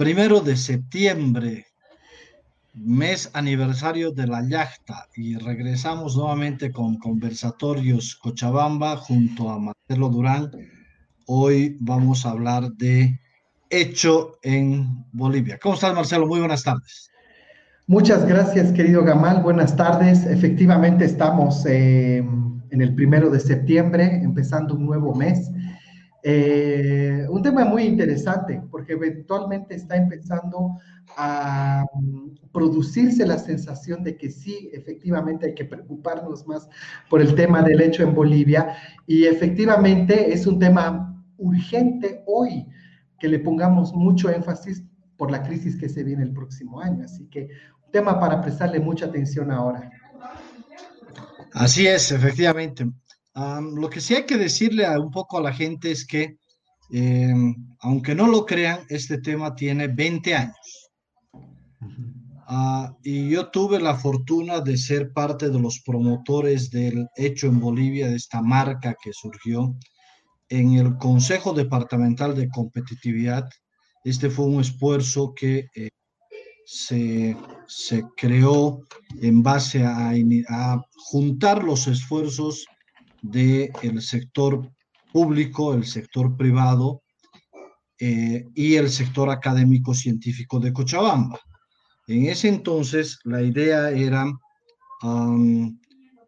primero de septiembre, mes aniversario de la yachta, y regresamos nuevamente con conversatorios Cochabamba junto a Marcelo Durán. Hoy vamos a hablar de hecho en Bolivia. ¿Cómo estás, Marcelo? Muy buenas tardes. Muchas gracias, querido Gamal. Buenas tardes. Efectivamente, estamos eh, en el primero de septiembre, empezando un nuevo mes. Eh, un tema muy interesante porque eventualmente está empezando a mm, producirse la sensación de que sí, efectivamente hay que preocuparnos más por el tema del hecho en Bolivia y efectivamente es un tema urgente hoy que le pongamos mucho énfasis por la crisis que se viene el próximo año. Así que un tema para prestarle mucha atención ahora. Así es, efectivamente lo que sí hay que decirle a, un poco a la gente es que, em, aunque no lo crean, este tema tiene 20 años. Ah, y yo tuve la fortuna de ser parte de los promotores del hecho en Bolivia, de esta marca que surgió en el Consejo Departamental de Competitividad. Este fue un esfuerzo que eh, se, se, creó en base a, a juntar los esfuerzos del sector público, el sector privado eh, y el sector académico científico de Cochabamba. En ese entonces la idea era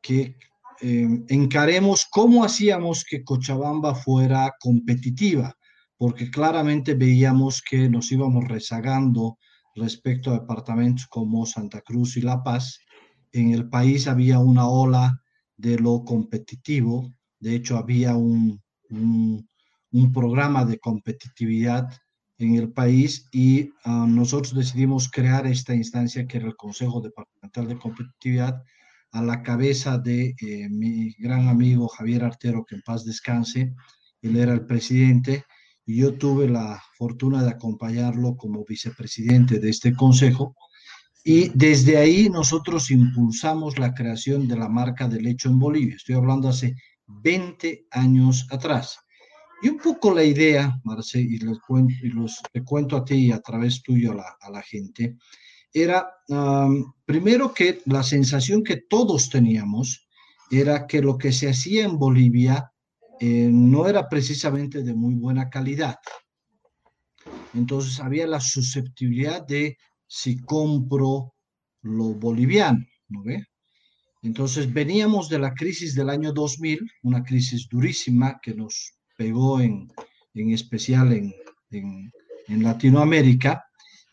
que em, encaremos cómo hacíamos que Cochabamba fuera competitiva, porque claramente veíamos que nos íbamos rezagando respecto a departamentos como Santa Cruz y La Paz. En el país había una ola de lo competitivo. De hecho, había un, un, programa de competitividad en el país y ah, nosotros decidimos crear esta instancia que era el Consejo Departamental de Competitividad a la cabeza de eh, mi gran amigo Javier Artero, que en paz descanse. Él era el presidente y yo tuve la fortuna de acompañarlo como vicepresidente de este consejo y desde ahí nosotros impulsamos la creación de la marca de lecho en Bolivia. Estoy hablando hace 20 años atrás. Y un poco la idea, Marce, y, les cuento, los, te cuento a ti y a través tuyo a la, a la gente, era primero que la sensación que todos teníamos era que lo que se hacía en Bolivia eh, no era precisamente de muy buena calidad. Entonces había la susceptibilidad de si compro lo boliviano, ¿no ve? Entonces veníamos de la crisis del año 2000, una crisis durísima que nos pegó en, en especial en, en, Latinoamérica,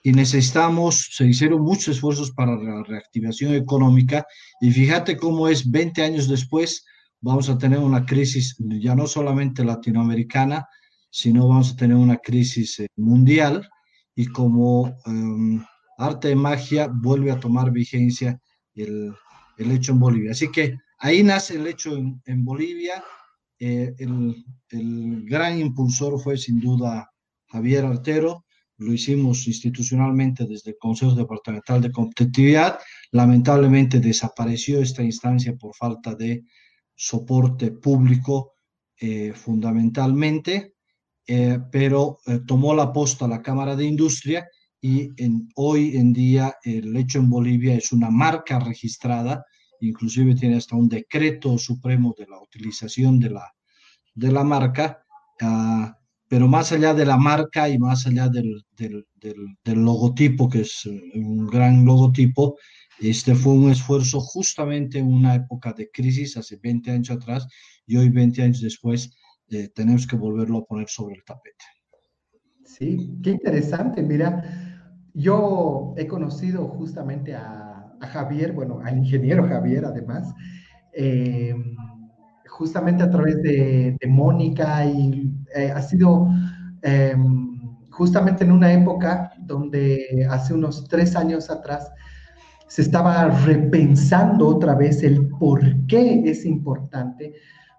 y necesitamos, se hicieron muchos esfuerzos para la reactivación económica y fíjate cómo es 20 años después, vamos a tener una crisis ya no solamente latinoamericana, sino vamos a tener una crisis eh, mundial y como em, arte de magia vuelve a tomar vigencia el, el hecho en Bolivia. Así que ahí nace el hecho en, en Bolivia. Eh, el, el, gran impulsor fue sin duda Javier Artero. Lo hicimos institucionalmente desde el Consejo Departamental de Competitividad. Lamentablemente desapareció esta instancia por falta de soporte público eh, fundamentalmente, eh, pero tomó la posta la Cámara de Industria y en, hoy en día el hecho en Bolivia es una marca registrada, inclusive tiene hasta un decreto supremo de la utilización de la, de la marca, uh, pero más allá de la marca y más allá del, del, del, del, logotipo, que es un gran logotipo, este fue un esfuerzo justamente en una época de crisis, hace 20 años atrás, y hoy 20 años después eh, tenemos que volverlo a poner sobre el tapete. Sí, qué interesante. Mira, yo he conocido justamente a, Javier, bueno, al ingeniero Javier además, eh, justamente a través de, Mónica y eh, ha sido eh, justamente en una época donde hace unos tres años atrás se estaba repensando otra vez el por qué es importante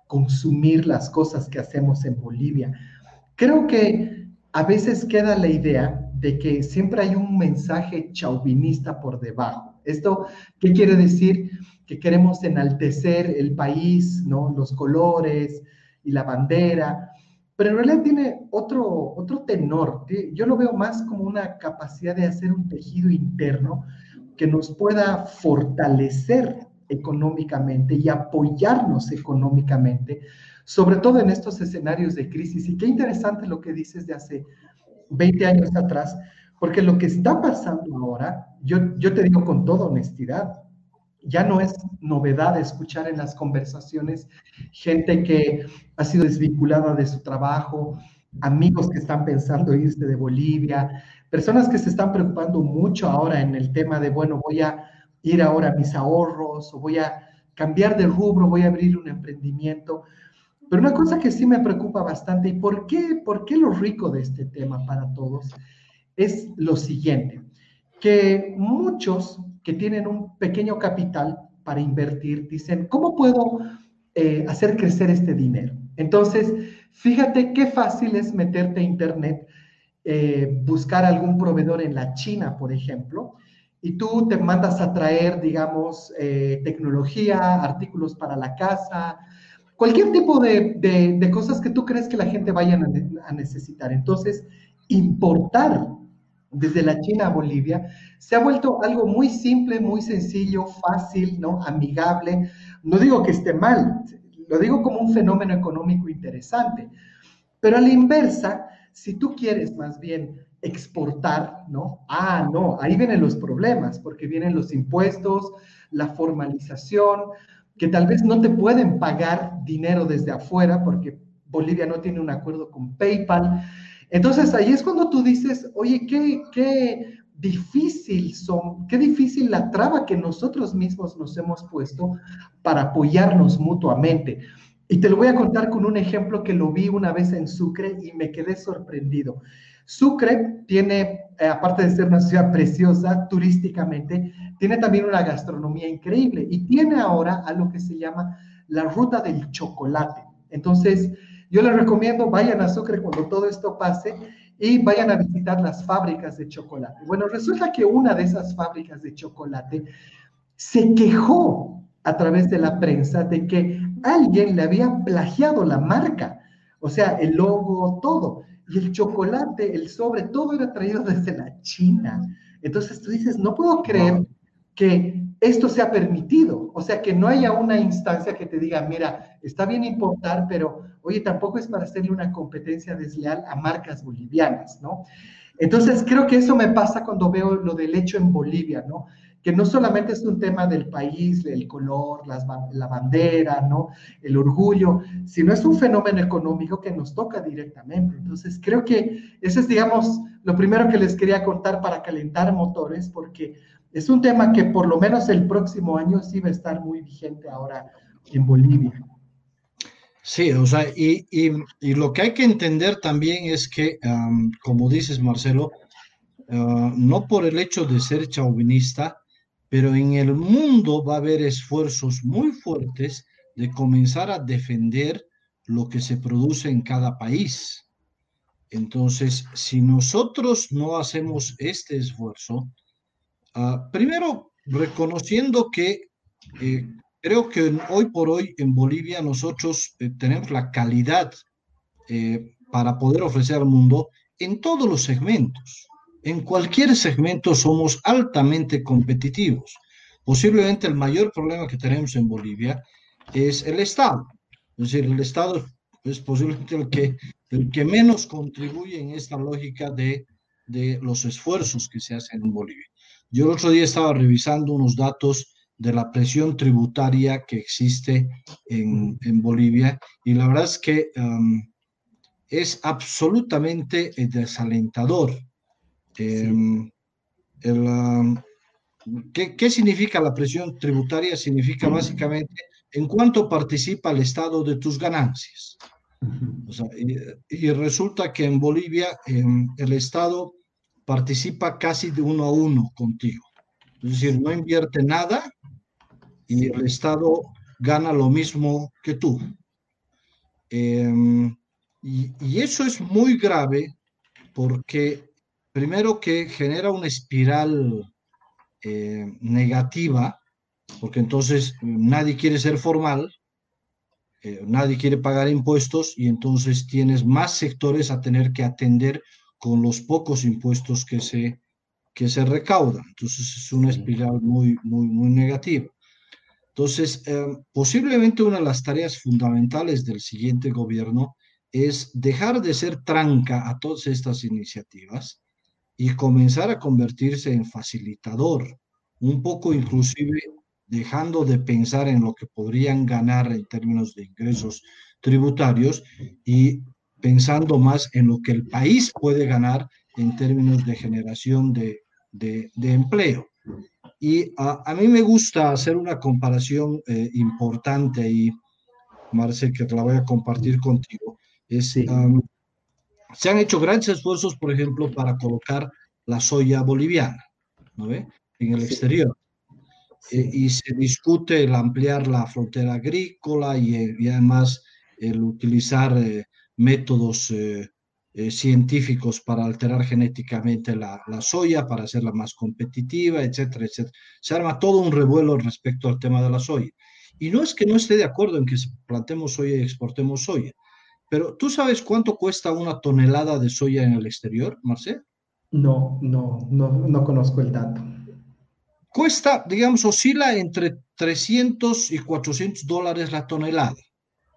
consumir las cosas que hacemos en Bolivia. Creo que a veces queda la idea de que siempre hay un mensaje chauvinista por debajo. ¿Esto qué quiere decir? Que queremos enaltecer el país, ¿no? Los colores y la bandera, pero en realidad tiene otro, otro tenor. Yo lo veo más como una capacidad de hacer un tejido interno que nos pueda fortalecer económicamente y apoyarnos económicamente, sobre todo en estos escenarios de crisis. Y qué interesante lo que dices de hace 20 años atrás, porque lo que está pasando ahora, yo, yo te digo con toda honestidad, ya no es novedad escuchar en las conversaciones gente que ha sido desvinculada de su trabajo, amigos que están pensando irse de Bolivia, personas que se están preocupando mucho ahora en el tema de, bueno, voy a ir ahora a mis ahorros o voy a cambiar de rubro, voy a abrir un emprendimiento. Pero una cosa que sí me preocupa bastante, ¿y por qué, por qué lo rico de este tema para todos? Es lo siguiente, que muchos que tienen un pequeño capital para invertir dicen, ¿cómo puedo eh, hacer crecer este dinero? Entonces, fíjate qué fácil es meterte a internet, eh, buscar algún proveedor en la China, por ejemplo, y tú te mandas a traer, digamos, eh, tecnología, artículos para la casa, cualquier tipo de, cosas que tú crees que la gente vaya a necesitar. Entonces, importar desde la China a Bolivia se ha vuelto algo muy simple, muy sencillo, fácil, ¿no? Amigable. No digo que esté mal, lo digo como un fenómeno económico interesante. Pero a la inversa, si tú quieres más bien exportar, ¿no? Ah, no, ahí vienen los problemas, porque vienen los impuestos, la formalización, que tal vez no te pueden pagar dinero desde afuera, porque Bolivia no tiene un acuerdo con PayPal. Entonces ahí es cuando tú dices, oye, qué, qué difícil son, qué difícil la traba que nosotros mismos nos hemos puesto para apoyarnos mutuamente. Y te lo voy a contar con un ejemplo que lo vi una vez en Sucre y me quedé sorprendido. Sucre tiene, eh, aparte de ser una ciudad preciosa turísticamente, tiene también una gastronomía increíble y tiene ahora a lo que se llama la ruta del chocolate. Entonces, yo les recomiendo, vayan a Sucre cuando todo esto pase y vayan a visitar las fábricas de chocolate. Bueno, resulta que una de esas fábricas de chocolate se quejó a través de la prensa de que alguien le había plagiado la marca, o sea, el logo, todo. Y el chocolate, el sobre, todo era traído desde la China. Entonces tú dices, no puedo creer que esto sea permitido. O sea, que no haya una instancia que te diga, mira, está bien importar, pero oye, tampoco es para hacerle una competencia desleal a marcas bolivianas, ¿no? Entonces, creo que eso me pasa cuando veo lo del hecho en Bolivia, ¿no? que no solamente es un tema del país, el color, la bandera, ¿no? El orgullo, sino es un fenómeno económico que nos toca directamente. Entonces, creo que ese es, digamos, lo primero que les quería contar para calentar motores, porque es un tema que por lo menos el próximo año sí va a estar muy vigente ahora en Bolivia. Sí, o sea, y, y, lo que hay que entender también es que, como dices, Marcelo, ah, no por el hecho de ser chauvinista, pero en el mundo va a haber esfuerzos muy fuertes de comenzar a defender lo que se produce en cada país. Entonces, si nosotros no hacemos este esfuerzo, ah, primero reconociendo que eh, creo que hoy por hoy en Bolivia nosotros eh, tenemos la calidad eh, para poder ofrecer al mundo en todos los segmentos en cualquier segmento somos altamente competitivos. Posiblemente el mayor problema que tenemos en Bolivia es el Estado. Es decir, el Estado es posiblemente el que, el que menos contribuye en esta lógica de, de los esfuerzos que se hacen en Bolivia. Yo el otro día estaba revisando unos datos de la presión tributaria que existe en, en Bolivia y la verdad es que um, es absolutamente desalentador. Em, ¿qué, significa la presión tributaria? Significa básicamente en cuánto participa el Estado de tus ganancias. y, resulta que en Bolivia em, el Estado participa casi de uno a uno contigo. Es decir, no invierte nada y el Estado gana lo mismo que tú. Em, y, eso es muy grave porque primero que genera una espiral eh, negativa, porque entonces nadie quiere ser formal, eh, nadie quiere pagar impuestos y entonces tienes más sectores a tener que atender con los pocos impuestos que se, que se recaudan. Entonces es una espiral muy, muy, muy negativa. Entonces, eh, posiblemente una de las tareas fundamentales del siguiente gobierno es dejar de ser tranca a todas estas iniciativas y comenzar a convertirse en facilitador, un poco inclusive dejando de pensar en lo que podrían ganar en términos de ingresos tributarios y pensando más en lo que el país puede ganar en términos de generación de, de, empleo. Y a, mí me gusta hacer una comparación eh, importante y, Marce, que te la voy a compartir contigo. Es, se han hecho grandes esfuerzos, por ejemplo, para colocar la soya boliviana ¿no ve? en el exterior. Eh, y se discute el ampliar la frontera agrícola y, además el utilizar eh, métodos eh, científicos para alterar genéticamente la, la, soya, para hacerla más competitiva, etcétera, etcétera. Se arma todo un revuelo respecto al tema de la soya. Y no es que no esté de acuerdo en que plantemos soya y exportemos soya, pero ¿tú sabes cuánto cuesta una tonelada de soya en el exterior, Marcel? No, no, no, no conozco el dato cuesta, digamos, oscila entre 300 y 400 dólares la tonelada.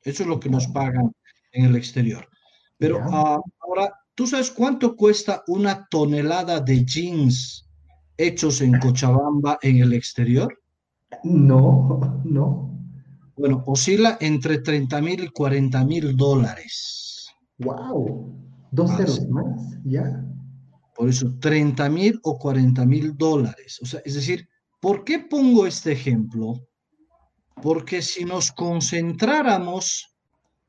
Eso es lo que nos pagan en el exterior. Pero ah, ahora, ¿tú sabes cuánto cuesta una tonelada de jeans hechos en Cochabamba en el exterior? No, no. Bueno, oscila entre 30 mil y 40 mil dólares. ¡Wow! Dos ceros más, ya. Por eso, 30 mil o 40 mil dólares. O sea, es decir, ¿por qué pongo este ejemplo? Porque si nos concentráramos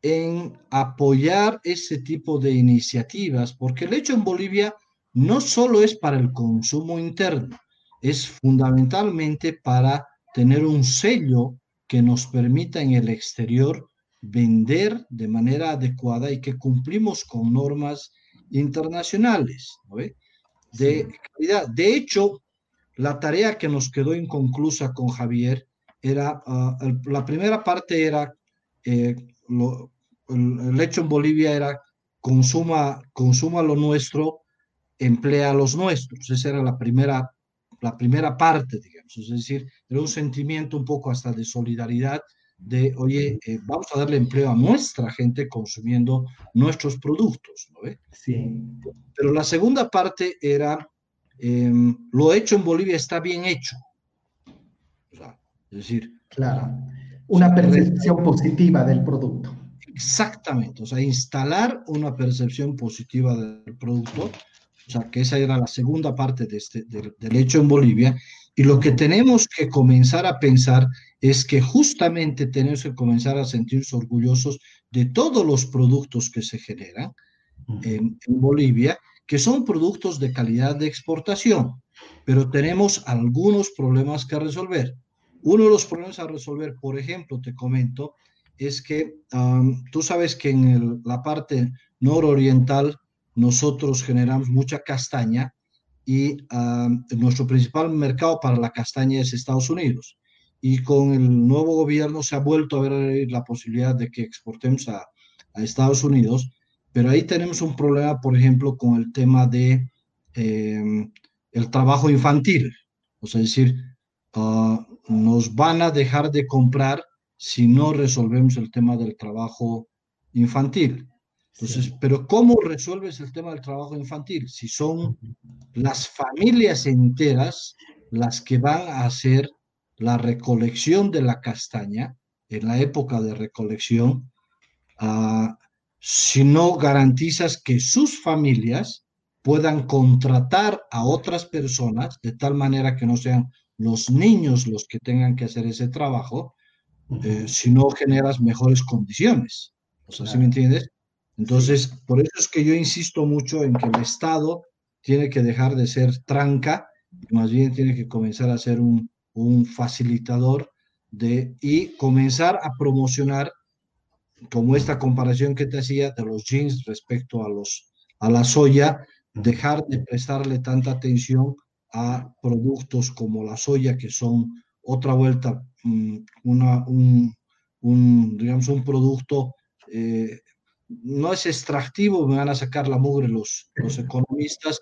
en apoyar ese tipo de iniciativas, porque el hecho en Bolivia no solo es para el consumo interno, es fundamentalmente para tener un sello que nos permita en el exterior vender de manera adecuada y que cumplimos con normas internacionales de calidad. De hecho, la tarea que nos quedó inconclusa con Javier era, ah, la primera parte era, eh, el, hecho en Bolivia era consuma, consuma lo nuestro, emplea a los nuestros. Esa era la primera, la primera parte, digamos. Es decir, era un sentimiento un poco hasta de solidaridad de, oye, eh, vamos a darle empleo a nuestra gente consumiendo nuestros productos, ¿no Sí. Pero la segunda parte era, em, lo hecho en Bolivia está bien hecho. es decir... Claro, una percepción positiva del producto. Exactamente, o sea, instalar una percepción positiva del producto, o sea, que esa era la segunda parte de este, del hecho en Bolivia, y lo que tenemos que comenzar a pensar es que justamente tenemos que comenzar a sentirse orgullosos de todos los productos que se generan en, Bolivia, que son productos de calidad de exportación, pero tenemos algunos problemas que resolver. Uno de los problemas a resolver, por ejemplo, te comento, es que tú sabes que en la parte nororiental nosotros generamos mucha castaña y nuestro principal mercado para la castaña es Estados Unidos. Y con el nuevo gobierno se ha vuelto a ver la posibilidad de que exportemos a, Estados Unidos, pero ahí tenemos un problema, por ejemplo, con el tema de em, el trabajo infantil. O sea, es decir, ah, nos van a dejar de comprar si no resolvemos el tema del trabajo infantil. Entonces, pero ¿cómo resuelves el tema del trabajo infantil? Si son las familias enteras las que van a hacer la recolección de la castaña en la época de recolección, uh, si no garantizas que sus familias puedan contratar a otras personas de tal manera que no sean los niños los que tengan que hacer ese trabajo, eh, si no generas mejores condiciones. O sea, ¿sí me entiendes? Entonces, por eso es que yo insisto mucho en que el Estado tiene que dejar de ser tranca, más bien tiene que comenzar a ser un, facilitador de, y comenzar a promocionar, como esta comparación que te hacía de los jeans respecto a, los, a la soya, dejar de prestarle tanta atención a productos como la soya, que son otra vuelta, mm, una, un, un, digamos, un producto, eh, no es extractivo, me van a sacar la mugre los, los economistas,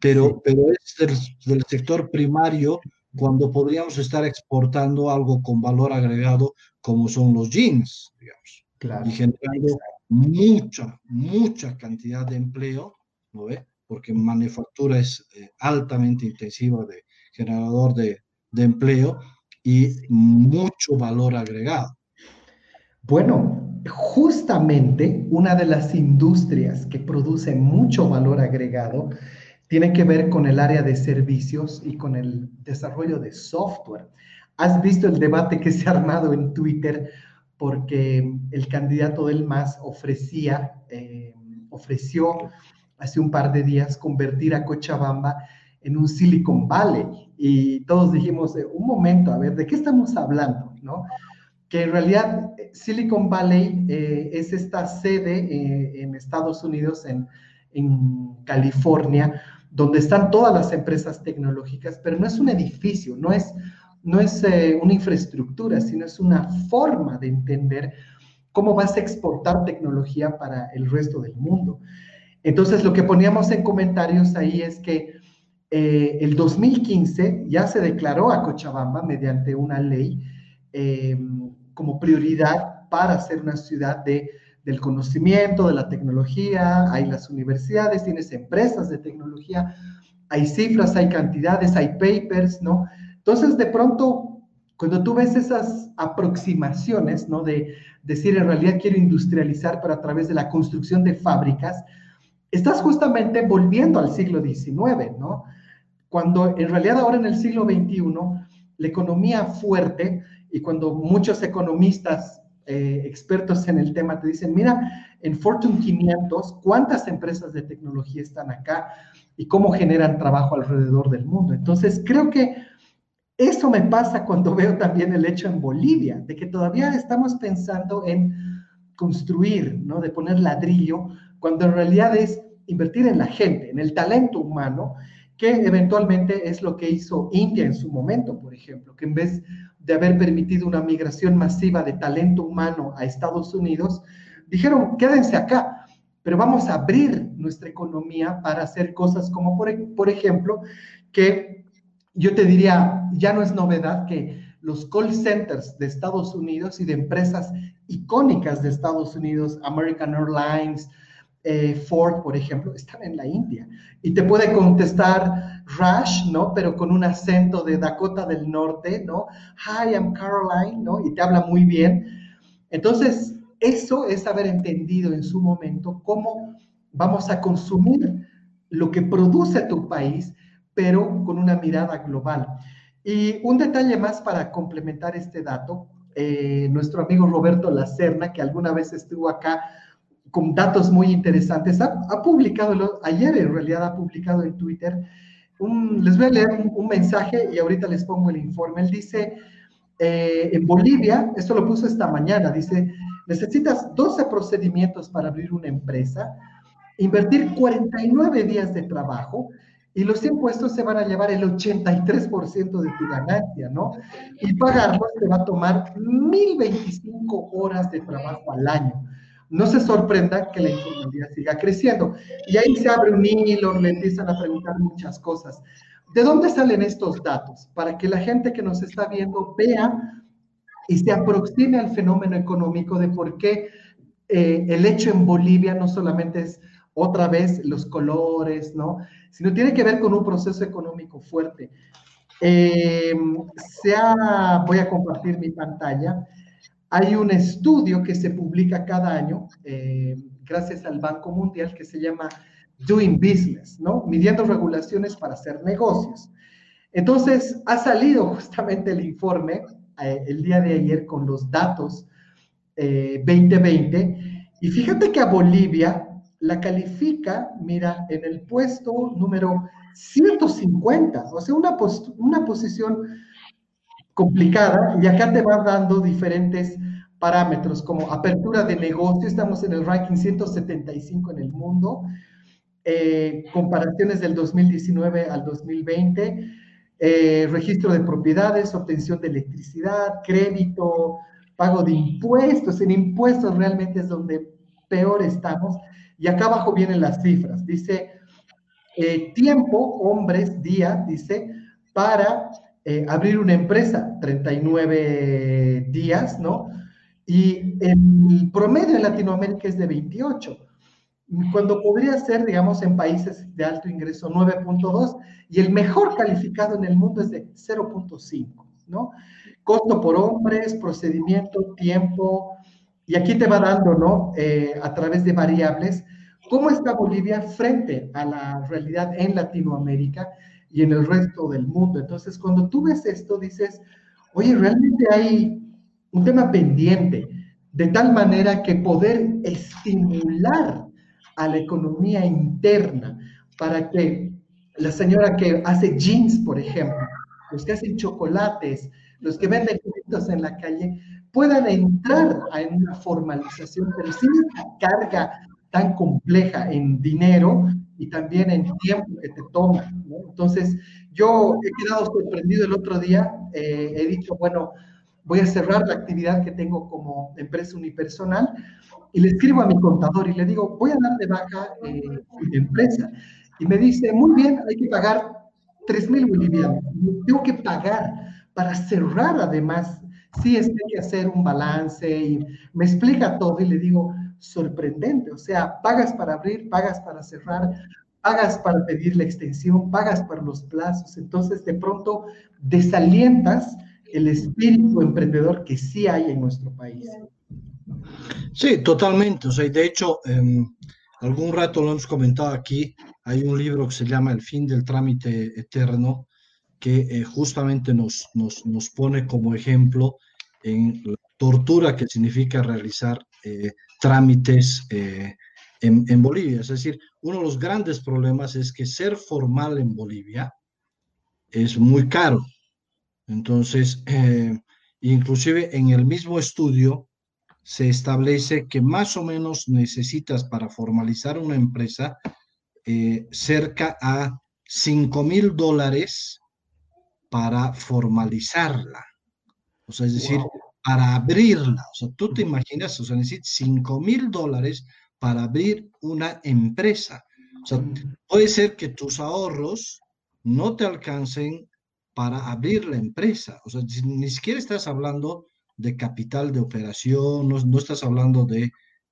pero, pero es del, del sector primario cuando podríamos estar exportando algo con valor agregado como son los jeans, digamos, claro. y generando mucha, mucha cantidad de empleo, ¿no ve? Porque manufactura es eh, altamente intensiva de generador de, de empleo y mucho valor agregado. Bueno, justamente una de las industrias que produce mucho valor agregado tiene que ver con el área de servicios y con el desarrollo de software. ¿Has visto el debate que se ha armado en Twitter porque el candidato del MAS ofrecía, eh, ofreció hace un par de días convertir a Cochabamba en un Silicon Valley? Y todos dijimos, eh, un momento, a ver, ¿de qué estamos hablando? ¿No? Que en realidad eh, Silicon Valley es esta sede en Estados Unidos, en, en California, donde están todas las empresas tecnológicas, pero no es un edificio, no es, no es eh, una infraestructura, sino es una forma de entender cómo vas a exportar tecnología para el resto del mundo. Entonces, lo que poníamos en comentarios ahí es que eh, el 2015 ya se declaró a Cochabamba mediante una ley eh, como prioridad para ser una ciudad de del conocimiento, de la tecnología, hay las universidades, tienes empresas de tecnología, hay cifras, hay cantidades, hay papers, ¿no? Entonces, de pronto, cuando tú ves esas aproximaciones, ¿no? De decir, en realidad quiero industrializar, pero a través de la construcción de fábricas, estás justamente volviendo al siglo XIX, ¿no? Cuando en realidad ahora en el siglo XXI, la economía fuerte, y cuando muchos economistas eh, expertos en el tema te dicen, mira, en Fortune 500, ¿cuántas empresas de tecnología están acá y cómo generan trabajo alrededor del mundo? Entonces, creo que eso me pasa cuando veo también el hecho en Bolivia, de que todavía estamos pensando en construir, ¿no? De poner ladrillo, cuando en realidad es invertir en la gente, en el talento humano, que eventualmente es lo que hizo India en su momento, por ejemplo, que en vez de haber permitido una migración masiva de talento humano a Estados Unidos, dijeron, quédense acá, pero vamos a abrir nuestra economía para hacer cosas como, por, ejemplo, que yo te diría, ya no es novedad que los call centers de Estados Unidos y de empresas icónicas de Estados Unidos, American Airlines, eh, Ford, por ejemplo, están en la India. Y te puede contestar Rush, ¿no? Pero con un acento de Dakota del Norte, ¿no? Hi, I'm Caroline, ¿no? Y te habla muy bien. Entonces, eso es haber entendido en su momento cómo vamos a consumir lo que produce tu país, pero con una mirada global. Y un detalle más para complementar este dato, eh, nuestro amigo Roberto Lacerna, que alguna vez estuvo acá con datos muy interesantes. Ha, publicado, ayer en realidad ha publicado en Twitter, les voy a leer un, mensaje y ahorita les pongo el informe. Él dice, eh, en Bolivia, esto lo puso esta mañana, dice, necesitas 12 procedimientos para abrir una empresa, invertir 49 días de trabajo y los impuestos se van a llevar el 83% de tu ganancia, ¿no? Y pagarlos te va a tomar 1025 horas de trabajo al año no se sorprenda que la informalidad siga creciendo. Y ahí se abre un hilo, le empiezan a preguntar muchas cosas. ¿De dónde salen estos datos? Para que la gente que nos está viendo vea y se aproxime al fenómeno económico de por qué eh, el hecho en Bolivia no solamente es otra vez los colores, ¿no? Sino tiene que ver con un proceso económico fuerte. Eh, voy a compartir mi pantalla. Hay un estudio que se publica cada año, eh, gracias al Banco Mundial, que se llama Doing Business, ¿no? Midiendo regulaciones para hacer negocios. Entonces, ha salido justamente el informe eh, el día de ayer con los datos 2020 eh, y fíjate que a Bolivia la califica, mira, en el puesto número 150, o sea, una, una posición complicada y acá te va dando diferentes parámetros como apertura de negocio, estamos en el ranking 175 en el mundo, eh, comparaciones del 2019 al 2020, eh, registro de propiedades, obtención de electricidad, crédito, pago de impuestos. En impuestos realmente es donde peor estamos. Y acá abajo vienen las cifras. Dice, eh, tiempo, hombres, día, dice, para eh, abrir una empresa, 39 días, ¿no? Y el promedio en Latinoamérica es de 28 cuando podría ser, digamos, en países de alto ingreso 9.2 y el mejor calificado en el mundo es de 0.5, ¿no? Costo por hombres, procedimiento, tiempo, y aquí te va dando, ¿no? Eh, a través de variables, cómo está Bolivia frente a la realidad en Latinoamérica y en el resto del mundo. Entonces, cuando tú ves esto, dices, oye, realmente hay un tema pendiente, de tal manera que poder estimular a la economía interna para que la señora que hace jeans, por ejemplo, los que hacen chocolates, los que venden productos en la calle, puedan entrar a una formalización, pero sin esa carga tan compleja en dinero y también en tiempo que te toma. Entonces, yo he quedado sorprendido el otro día, eh, he dicho, bueno, voy a cerrar la actividad que tengo como empresa unipersonal y le escribo a mi contador y le digo, voy a dar de baja eh, mi empresa. Y me dice, muy bien, hay que pagar 3 mil bolivianos. Tengo que pagar para cerrar además. Sí, es que hay que hacer un balance y me explica todo y le digo, sorprendente, o sea, pagas para abrir, pagas para cerrar, pagas para pedir la extensión, pagas para los plazos, entonces de pronto desalientas el espíritu emprendedor que sí hay en nuestro país. Sí, totalmente. O sea, de hecho, em, algún rato lo hemos comentado aquí, hay un libro que se llama El fin del trámite eterno, que eh, justamente nos, nos, nos, pone como ejemplo en la tortura que significa realizar eh, trámites eh, en, Bolivia. Es decir, uno de los grandes problemas es que ser formal en Bolivia es muy caro. Entonces, inclusive en el mismo estudio, se establece que más o menos necesitas para formalizar una empresa eh, cerca a 5 mil dólares para formalizarla. O sea, es decir, para abrirla. O sea, tú te imaginas, o sea, necesitas 5 mil dólares para abrir una empresa. O sea, puede ser que tus ahorros no te alcancen para abrir la empresa. O sea, ni siquiera estás hablando de capital de operación, no, estás hablando de,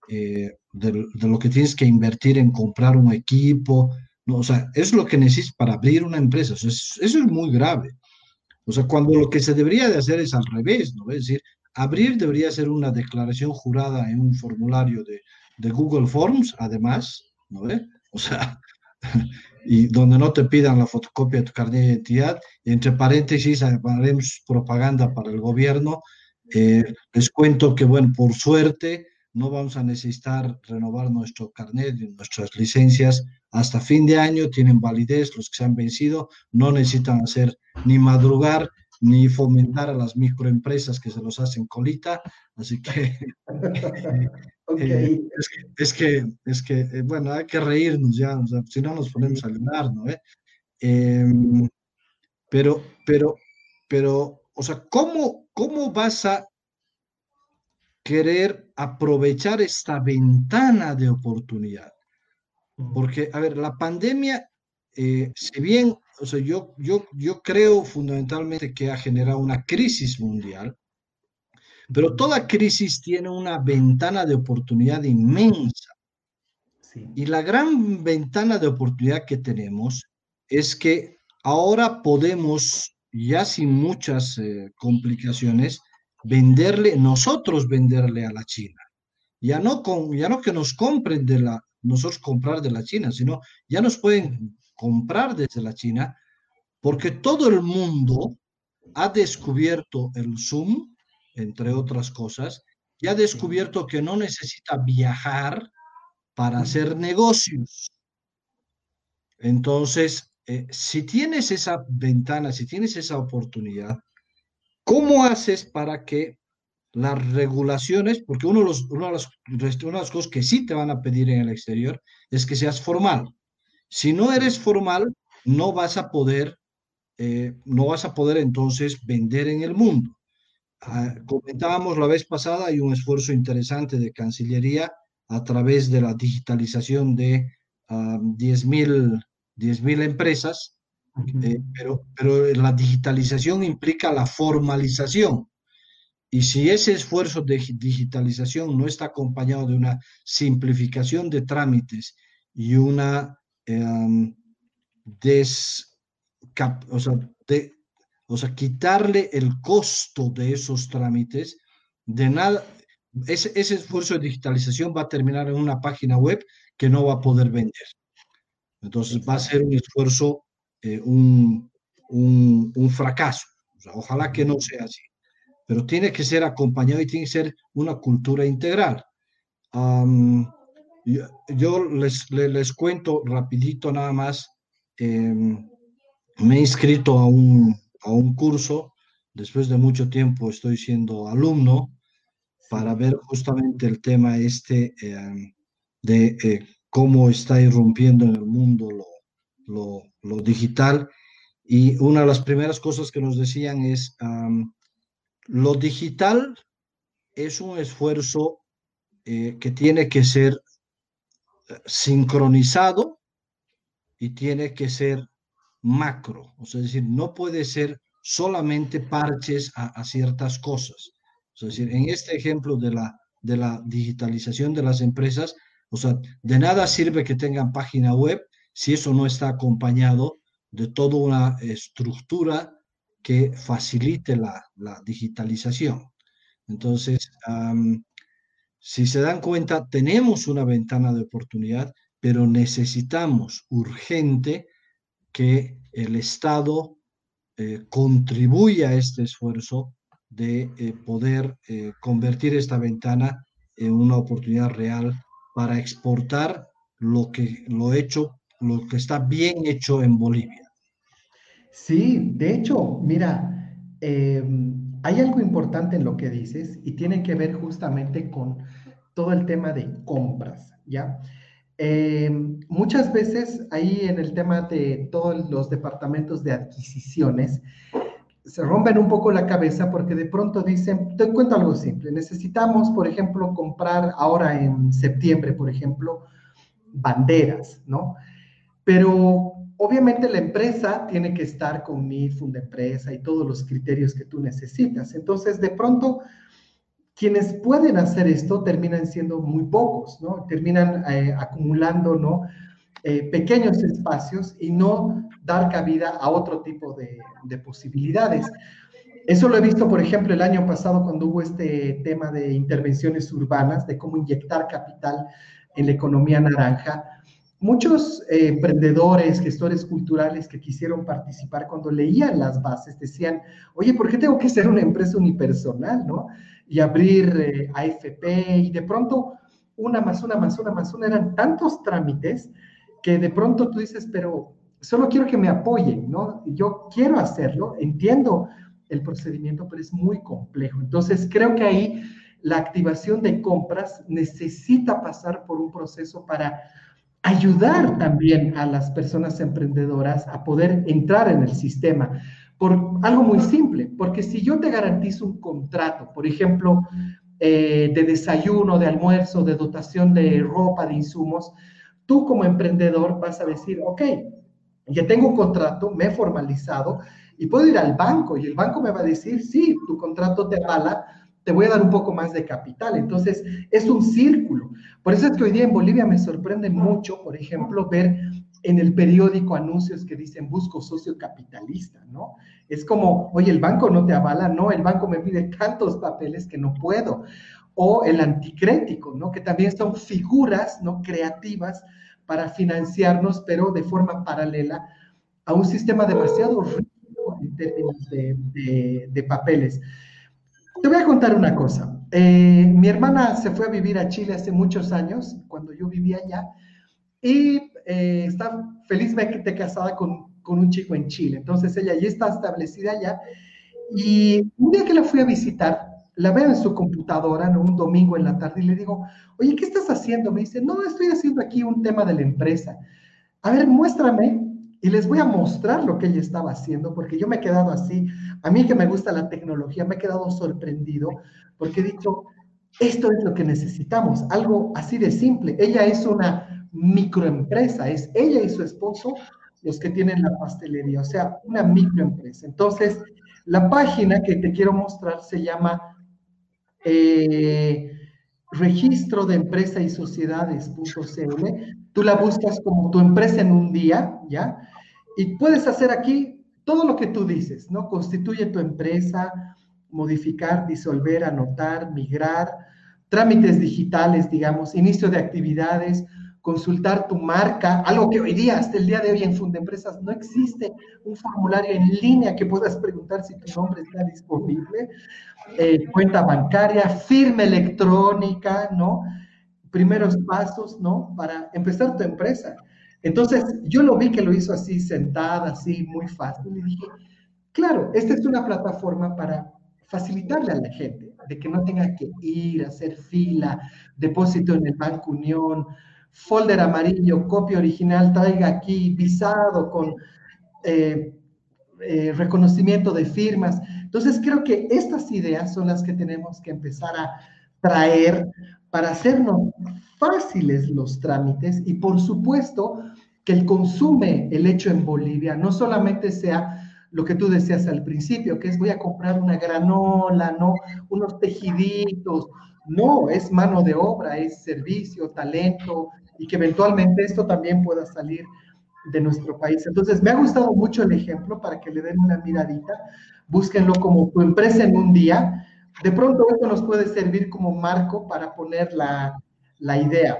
eh, de, lo que tienes que invertir en comprar un equipo, no, o sea, es lo que necesitas para abrir una empresa, eso es, muy grave. O sea, cuando lo que se debería de hacer es al revés, ¿no? Es decir, abrir debería ser una declaración jurada en un formulario de, Google Forms, además, ¿no ve? O sea, y donde no te pidan la fotocopia de tu carnet de identidad, y entre paréntesis haremos propaganda para el gobierno eh, les cuento que, bueno, por suerte no vamos a necesitar renovar nuestro carnet y nuestras licencias hasta fin de año, tienen validez los que se han vencido, no necesitan hacer ni madrugar ni fomentar a las microempresas que se los hacen colita, así que, eh, es, que es que, eh, bueno, hay que reírnos ya, si no nos ponemos a llorar, ¿no? Em, pero, pero, pero, o sea, ¿cómo, ¿cómo vas a querer aprovechar esta ventana de oportunidad? Porque, a ver, la pandemia, eh, si bien, o sea, yo, yo, yo creo fundamentalmente que ha generado una crisis mundial, pero toda crisis tiene una ventana de oportunidad inmensa. Y la gran ventana de oportunidad que tenemos es que ahora podemos ya sin muchas eh, complicaciones, venderle, nosotros venderle a la China. Ya no, con, ya no que nos compren de la, nosotros comprar de la China, sino ya nos pueden comprar desde la China, porque todo el mundo ha descubierto el Zoom, entre otras cosas, y ha descubierto que no necesita viajar para hacer negocios. Entonces, eh, si tienes esa ventana, si tienes esa oportunidad, ¿cómo haces para que las regulaciones, porque uno de, los, una, de las, una de las cosas que sí te van a pedir en el exterior es que seas formal. Si no eres formal, no vas a poder, eh, no vas a poder entonces vender en el mundo. ah, comentábamos la vez pasada, hay un esfuerzo interesante de Cancillería a través de la digitalización de 10.000 10, empresas, eh, pero, pero la digitalización implica la formalización. Y si ese esfuerzo de digitalización no está acompañado de una simplificación de trámites y una em, des, o, sea, de, o sea, quitarle el costo de esos trámites, de nada, ese, ese esfuerzo de digitalización va a terminar en una página web que no va a poder vender. Entonces va a ser un esfuerzo, eh, un, un, fracaso. ojalá que no sea así, pero tiene que ser acompañado y tiene que ser una cultura integral. Yo, les, les, cuento rapidito nada más, em, me he inscrito a un, a un curso, después de mucho tiempo estoy siendo alumno para ver justamente el tema este em, de eh, cómo está irrumpiendo en el mundo lo, lo, digital. Y una de las primeras cosas que nos decían es, lo digital es un esfuerzo eh, que tiene que ser eh, sincronizado y tiene que ser macro, o sea, es decir, no puede ser solamente parches a, ciertas cosas. es decir, en este ejemplo de la, de la digitalización de las empresas, o sea, de nada sirve que tengan página web si eso no está acompañado de toda una estructura que facilite la, digitalización. Entonces, si se dan cuenta, tenemos una ventana de oportunidad, pero necesitamos urgente que el Estado eh, contribuya a este esfuerzo de eh, poder eh, convertir esta ventana en una oportunidad real para exportar lo que lo hecho, lo que está bien hecho en Bolivia. Sí, de hecho, mira, em, hay algo importante en lo que dices y tiene que ver justamente con todo el tema de compras, ¿ya? Em, muchas veces ahí en el tema de todos los departamentos de adquisiciones, se rompen un poco la cabeza porque de pronto dicen, te cuento algo simple, necesitamos, por ejemplo, comprar ahora en septiembre, por ejemplo, banderas, ¿no? Pero obviamente la empresa tiene que estar con mi empresa y todos los criterios que tú necesitas. Entonces, de pronto, quienes pueden hacer esto terminan siendo muy pocos, ¿no? Terminan eh, acumulando, ¿no? Eh, pequeños espacios y no dar cabida a otro tipo de, posibilidades. Eso lo he visto, por ejemplo, el año pasado cuando hubo este tema de intervenciones urbanas, de cómo inyectar capital en la economía naranja. Muchos eh, emprendedores, gestores culturales que quisieron participar cuando leían las bases decían, oye, ¿por qué tengo que ser una empresa unipersonal, no? Y abrir eh, AFP y de pronto una más una más una más una eran tantos trámites que de pronto tú dices, pero solo quiero que me apoyen, ¿no? Yo quiero hacerlo, entiendo el procedimiento, pero es muy complejo. Entonces, creo que ahí la activación de compras necesita pasar por un proceso para ayudar también a las personas emprendedoras a poder entrar en el sistema. Por algo muy simple, porque si yo te garantizo un contrato, por ejemplo, eh, de desayuno, de almuerzo, de dotación de ropa, de insumos, tú como emprendedor vas a decir, ok, ya tengo un contrato, me he formalizado y puedo ir al banco y el banco me va a decir, sí, tu contrato te avala, te voy a dar un poco más de capital. Entonces, es un círculo. Por eso es que hoy día en Bolivia me sorprende mucho, por ejemplo, ver en el periódico anuncios que dicen busco socio capitalista, ¿no? Es como, oye, el banco no te avala, no, el banco me pide tantos papeles que no puedo o el anticrético, ¿no? Que también son figuras, ¿no? Creativas para financiarnos, pero de forma paralela a un sistema demasiado rico en términos de, papeles. Te voy a contar una cosa. Eh, mi hermana se fue a vivir a Chile hace muchos años, cuando yo vivía allá, y eh, está felizmente casada con, con un chico en Chile. Entonces ella ya está establecida allá. Y un día que la fui a visitar, la veo en su computadora, ¿no? Un domingo en la tarde y le digo, oye, ¿qué estás haciendo? Me dice, no, estoy haciendo aquí un tema de la empresa. A ver, muéstrame. Y les voy a mostrar lo que ella estaba haciendo, porque yo me he quedado así, a mí que me gusta la tecnología, me he quedado sorprendido, porque he dicho, esto es lo que necesitamos, algo así de simple. Ella es una microempresa, es ella y su esposo los que tienen la pastelería, o sea, una microempresa. Entonces, la página que te quiero mostrar se llama eh, registro de empresa y sociedades.cl. Tú la buscas como tu empresa en un día, ¿ya? Y puedes hacer aquí todo lo que tú dices, ¿no? Constituye tu empresa, modificar, disolver, anotar, migrar, trámites digitales, digamos, inicio de actividades, consultar tu marca, algo que hoy día, hasta el día de hoy en Fundempresas, no existe un formulario en línea que puedas preguntar si tu nombre está disponible, eh, cuenta bancaria, firma electrónica, ¿no? Primeros pasos, ¿no? Para empezar tu empresa. Entonces, yo lo vi que lo hizo así, sentada, así, muy fácil, y dije, claro, esta es una plataforma para facilitarle a la gente, de que no tenga que ir, a hacer fila, depósito en el Banco Unión, folder amarillo, copia original, traiga aquí, visado con eh, eh, reconocimiento de firmas. Entonces creo que estas ideas son las que tenemos que empezar a traer para hacernos fáciles los trámites y por supuesto que el consume el hecho en Bolivia no solamente sea lo que tú decías al principio, que es voy a comprar una granola, ¿no? Unos tejiditos. No, es mano de obra, es servicio, talento, y que eventualmente esto también pueda salir de nuestro país. Entonces, me ha gustado mucho el ejemplo para que le den una miradita. Búsquenlo como tu empresa en un día. De pronto esto nos puede servir como marco para poner la, la idea.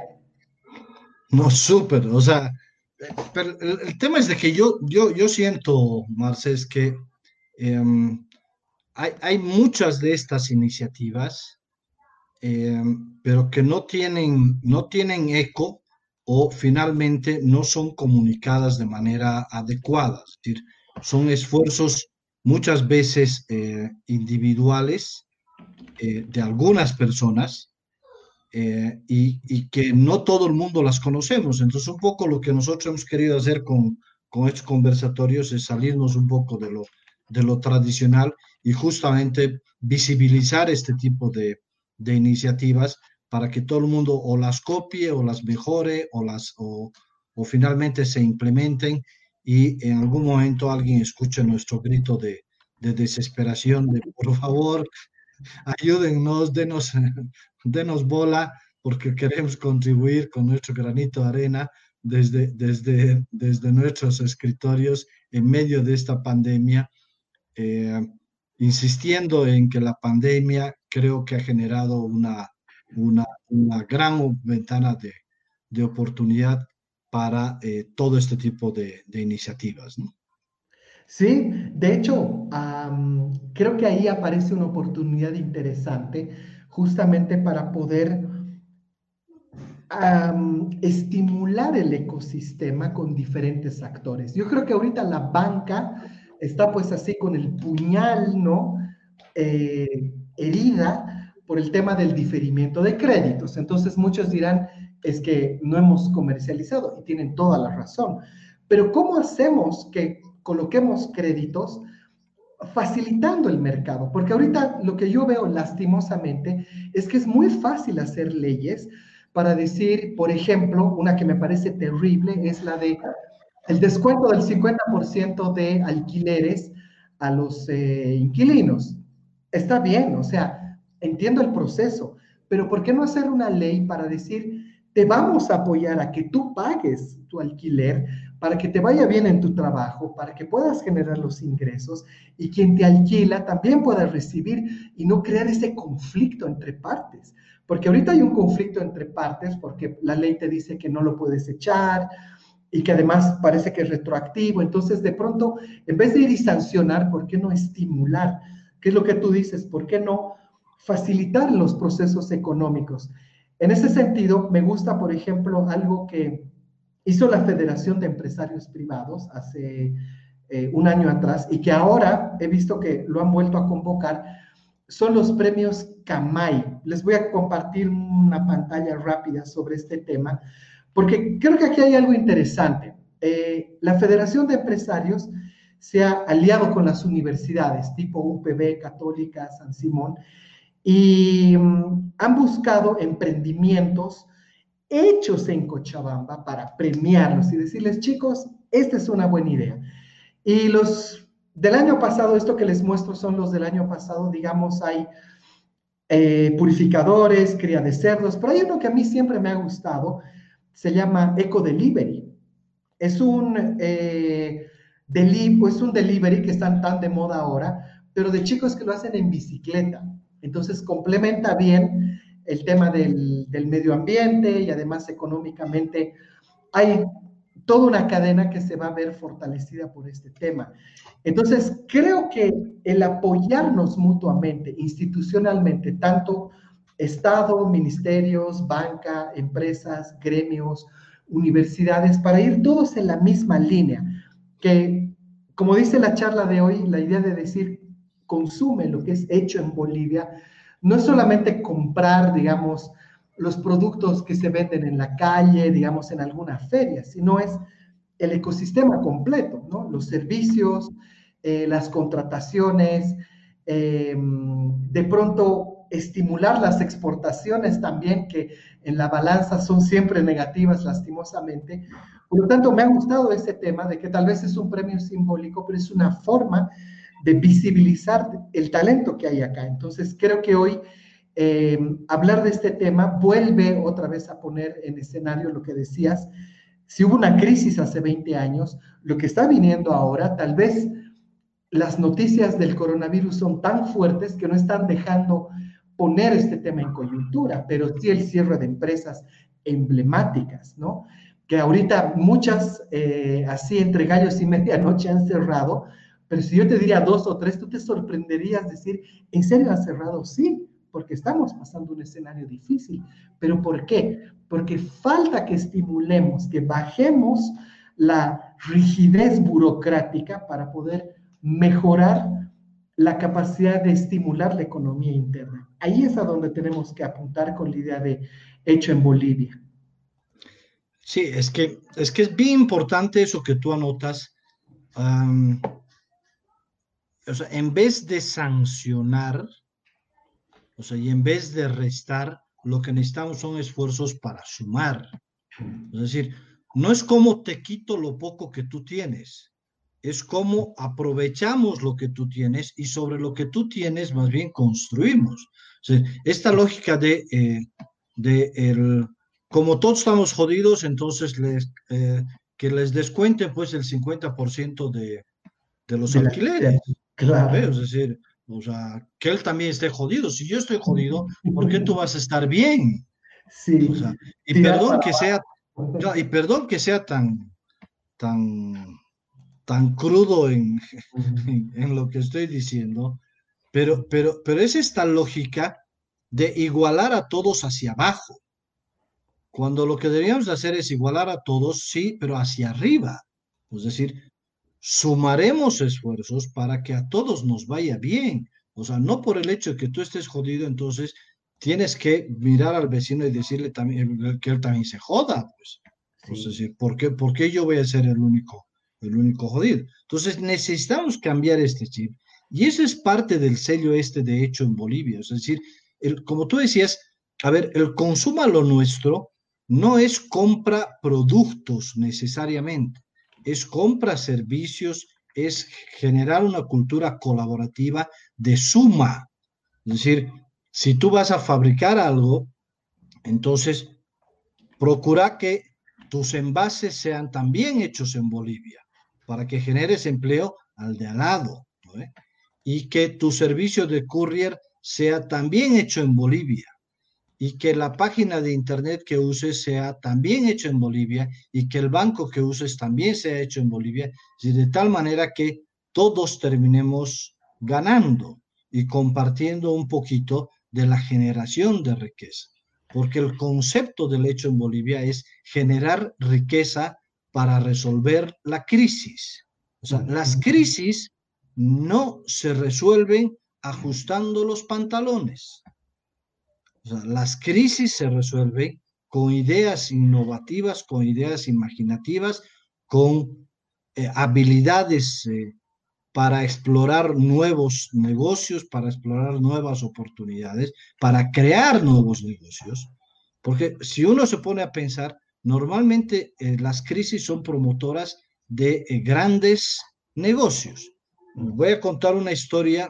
No, súper. O sea, pero el, tema es de que yo, yo, yo siento, Marcés, que em, hay, hay, muchas de estas iniciativas, em, pero que no tienen, no tienen eco o finalmente no son comunicadas de manera adecuada. Es decir, son esfuerzos muchas veces eh, individuales eh, de algunas personas eh, y, que no todo el mundo las conocemos. Entonces, un poco lo que nosotros hemos querido hacer con, con estos conversatorios es salirnos un poco de lo, de lo tradicional y justamente visibilizar este tipo de, de iniciativas para que todo el mundo o las copie o las mejore o, las, o, o finalmente se implementen y en algún momento alguien escuche nuestro grito de, de desesperación de por favor, ayúdennos, denos, denos bola, porque queremos contribuir con nuestro granito de arena desde, desde, desde nuestros escritorios en medio de esta pandemia, eh, insistiendo en que la pandemia creo que ha generado una, una, gran ventana de, de oportunidad para eh, todo este tipo de, de iniciativas. ¿no? Sí, de hecho, creo que ahí aparece una oportunidad interesante justamente para poder estimular el ecosistema con diferentes actores. Yo creo que ahorita la banca está pues así con el puñal, ¿no? Eh, herida por el tema del diferimiento de créditos. Entonces muchos dirán, es que no hemos comercializado y tienen toda la razón. Pero ¿cómo hacemos que coloquemos créditos facilitando el mercado, porque ahorita lo que yo veo lastimosamente es que es muy fácil hacer leyes para decir, por ejemplo, una que me parece terrible es la de el descuento del 50% de alquileres a los eh, inquilinos. Está bien, o sea, entiendo el proceso, pero ¿por qué no hacer una ley para decir, te vamos a apoyar a que tú pagues tu alquiler para que te vaya bien en tu trabajo, para que puedas generar los ingresos y quien te alquila también pueda recibir y no crear ese conflicto entre partes. Porque ahorita hay un conflicto entre partes porque la ley te dice que no lo puedes echar y que además parece que es retroactivo. Entonces, de pronto, en vez de ir y sancionar, ¿por qué no estimular? ¿Qué es lo que tú dices? ¿Por qué no facilitar los procesos económicos? En ese sentido, me gusta, por ejemplo, algo que hizo la Federación de Empresarios Privados hace eh, un año atrás y que ahora he visto que lo han vuelto a convocar, son los premios CAMAI. Les voy a compartir una pantalla rápida sobre este tema, porque creo que aquí hay algo interesante. eh, la Federación de Empresarios se ha aliado con las universidades tipo UPB, Católica, San Simón, y mm, han buscado emprendimientos hechos en Cochabamba para premiarlos y decirles, chicos, esta es una buena idea. Y los del año pasado, esto que les muestro son los del año pasado, digamos, hay eh, purificadores, cría de cerdos, pero hay uno que a mí siempre me ha gustado, se llama Eco Delivery. Es un, eh, es un delivery que están tan de moda ahora, pero de chicos que lo hacen en bicicleta. Entonces complementa bien el tema del, del medio ambiente y además económicamente hay toda una cadena que se va a ver fortalecida por este tema. Entonces, creo que el apoyarnos mutuamente, institucionalmente, tanto Estado, ministerios, banca, empresas, gremios, universidades, para ir todos en la misma línea, que, como dice la charla de hoy, la idea de decir, consume lo que es hecho en Bolivia, no es solamente comprar, digamos, los productos que se venden en la calle, digamos, en alguna feria, sino es el ecosistema completo, ¿no? Los servicios, eh, las contrataciones, eh, de pronto estimular las exportaciones también, que en la balanza son siempre negativas, lastimosamente. Por lo tanto, me ha gustado ese tema de que tal vez es un premio simbólico, pero es una forma de visibilizar el talento que hay acá. Entonces, creo que hoy eh, hablar de este tema vuelve otra vez a poner en escenario lo que decías. Si hubo una crisis hace 20 años, lo que está viniendo ahora, tal vez las noticias del coronavirus son tan fuertes que no están dejando poner este tema en coyuntura, pero sí el cierre de empresas emblemáticas, ¿no? Que ahorita muchas, eh, así entre gallos y medianoche han cerrado, pero si yo te diría dos o tres, tú te sorprenderías decir, ¿en serio han cerrado? Sí, porque estamos pasando un escenario difícil. ¿Pero por qué? Porque falta que estimulemos, que bajemos la rigidez burocrática para poder mejorar la capacidad de estimular la economía interna. Ahí es a donde tenemos que apuntar con la idea de hecho en Bolivia. Sí, es que es, que es bien importante eso que tú anotas. O sea, en vez de sancionar, o sea, y en vez de restar, lo que necesitamos son esfuerzos para sumar. Es decir, no es como te quito lo poco que tú tienes, es como aprovechamos lo que tú tienes y sobre lo que tú tienes más bien construimos. esta lógica de, eh, de el, como todos estamos jodidos, entonces les, eh, que les descuenten pues el 50% de, de los alquileres. Claro. Es decir, o sea, que él también esté jodido. Si yo estoy jodido, ¿por qué tú vas a estar bien? Sí. y perdón que sea, y perdón que sea tan, tan, tan crudo en, en, lo que estoy diciendo, pero, pero, pero es esta lógica de igualar a todos hacia abajo. Cuando lo que deberíamos hacer es igualar a todos, sí, pero hacia arriba. Es decir, sumaremos esfuerzos para que a todos nos vaya bien. O sea, no por el hecho de que tú estés jodido, entonces tienes que mirar al vecino y decirle también que él también se joda, pues. Es decir, ¿por qué, ¿por qué yo voy a ser el único, el único jodido? Entonces necesitamos cambiar este chip. Y eso es parte del sello este de hecho en Bolivia. Es decir, el, como tú decías, a ver, el consumo a lo nuestro no es compra productos necesariamente es compra servicios, es generar una cultura colaborativa de suma. Es decir, si tú vas a fabricar algo, entonces procura que tus envases sean también hechos en Bolivia para que generes empleo al de al lado y que tu servicio de courier sea también hecho en Bolivia y que la página de internet que uses sea también hecho en Bolivia y que el banco que uses también sea hecho en Bolivia, de tal manera que todos terminemos ganando y compartiendo un poquito de la generación de riqueza. Porque el concepto del hecho en Bolivia es generar riqueza para resolver la crisis. O sea, las crisis no se resuelven ajustando los pantalones las crisis se resuelven con ideas innovativas, con ideas imaginativas, con eh, habilidades eh, para explorar nuevos negocios, para explorar nuevas oportunidades, para crear nuevos negocios. Porque si uno se pone a pensar, normalmente eh, las crisis son promotoras de grandes negocios. Voy a contar una historia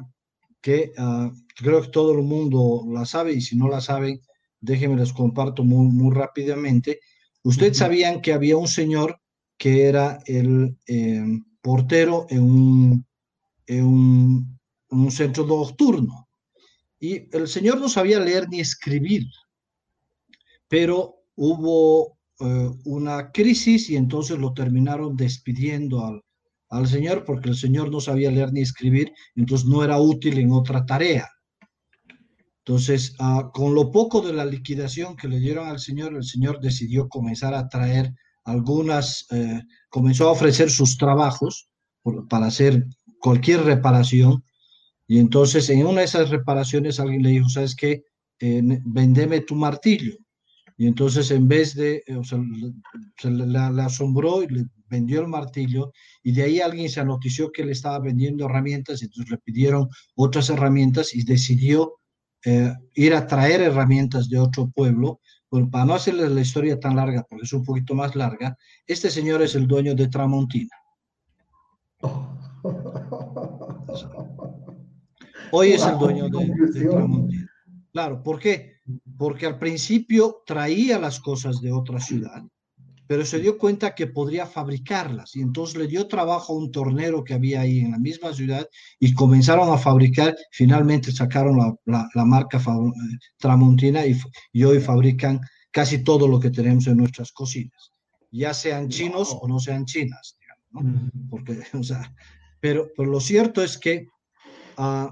que ah, creo que todo el mundo la sabe y si no la saben, déjenme les comparto muy, muy rápidamente. Ustedes sabían que había un señor que era el em, portero en un, en un, un, centro nocturno. Y el señor no sabía leer ni escribir, pero hubo eh, una crisis y entonces lo terminaron despidiendo al, al señor porque el señor no sabía leer ni escribir, entonces no era útil en otra tarea. Entonces, ah, con lo poco de la liquidación que le dieron al señor, el señor decidió comenzar a traer algunas, eh, comenzó a ofrecer sus trabajos para hacer cualquier reparación. Y entonces en una de esas reparaciones alguien le dijo, ¿sabes qué? Eh, vendeme tu martillo. Y entonces en vez de, eh, o sea, se le, asombró y le vendió el martillo y de ahí alguien se anotició que le estaba vendiendo herramientas y entonces le pidieron otras herramientas y decidió eh, ir a traer herramientas de otro pueblo, pues para no hacerles la historia tan larga, porque es un poquito más larga, este señor es el dueño de Tramontina. Hoy es el dueño de, de Tramontina. Claro, ¿por qué? Porque al principio traía las cosas de otra ciudad pero se dio cuenta que podría fabricarlas y entonces le dio trabajo a un tornero que había ahí en la misma ciudad y comenzaron a fabricar, finalmente sacaron la, la, marca eh, Tramontina y, y, hoy fabrican casi todo lo que tenemos en nuestras cocinas, ya sean chinos o no sean chinas, digamos, ¿no? Porque, o sea, pero, pero lo cierto es que uh,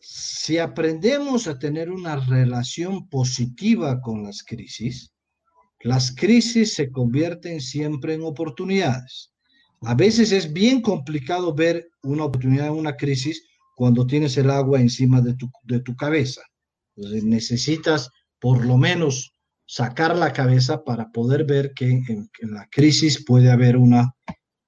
si aprendemos a tener una relación positiva con las crisis, las crisis se convierten siempre en oportunidades. A veces es bien complicado ver una oportunidad en una crisis cuando tienes el agua encima de tu, de tu cabeza. Entonces necesitas por lo menos sacar la cabeza para poder ver que en, la crisis puede haber una,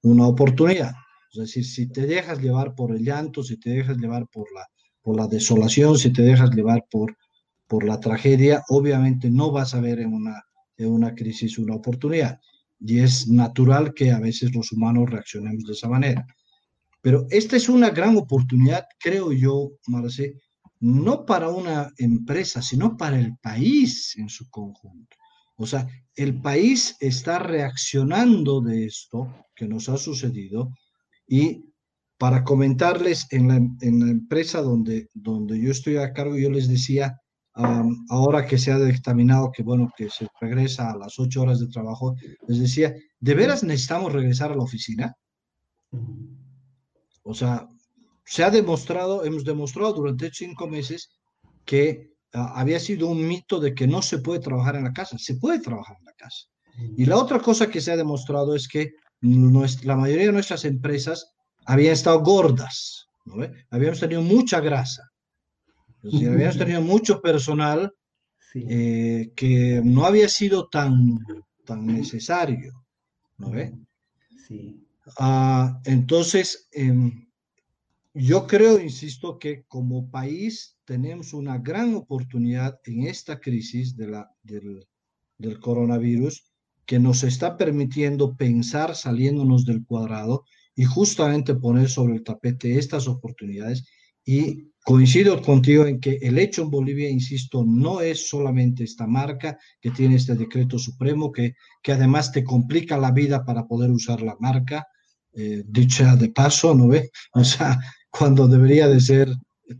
una oportunidad. Es decir, si te dejas llevar por el llanto, si te dejas llevar por la, por la desolación, si te dejas llevar por, por la tragedia, obviamente no vas a ver en una de una crisis una oportunidad. Y es natural que a veces los humanos reaccionemos de esa manera. Pero esta es una gran oportunidad, creo yo, Marce, no para una empresa, sino para el país en su conjunto. O sea, el país está reaccionando de esto que nos ha sucedido y para comentarles en la, en la empresa donde, donde yo estoy a cargo, yo les decía, ahora que se ha dictaminado que, bueno, que se regresa a las ocho horas de trabajo, les decía, ¿de veras necesitamos regresar a la oficina? O sea, se ha demostrado, hemos demostrado durante cinco meses que ah, había sido un mito de que no se puede trabajar en la casa, se puede trabajar en la casa. Y la otra cosa que se ha demostrado es que la mayoría de nuestras empresas habían estado gordas, ¿no? habíamos tenido mucha grasa habíamos tenido mucho personal eh, que no había sido tan, tan necesario, ¿no ve? Sí. Ah, entonces, em, yo creo, insisto, que como país tenemos una gran oportunidad en esta crisis de la, del, del coronavirus que nos está permitiendo pensar saliéndonos del cuadrado y justamente poner sobre el tapete estas oportunidades y Coincido contigo en que el hecho en Bolivia, insisto, no es solamente esta marca que tiene este decreto supremo, que, que además te complica la vida para poder usar la marca, eh, dicha de paso, ¿no ve? O sea, cuando debería de ser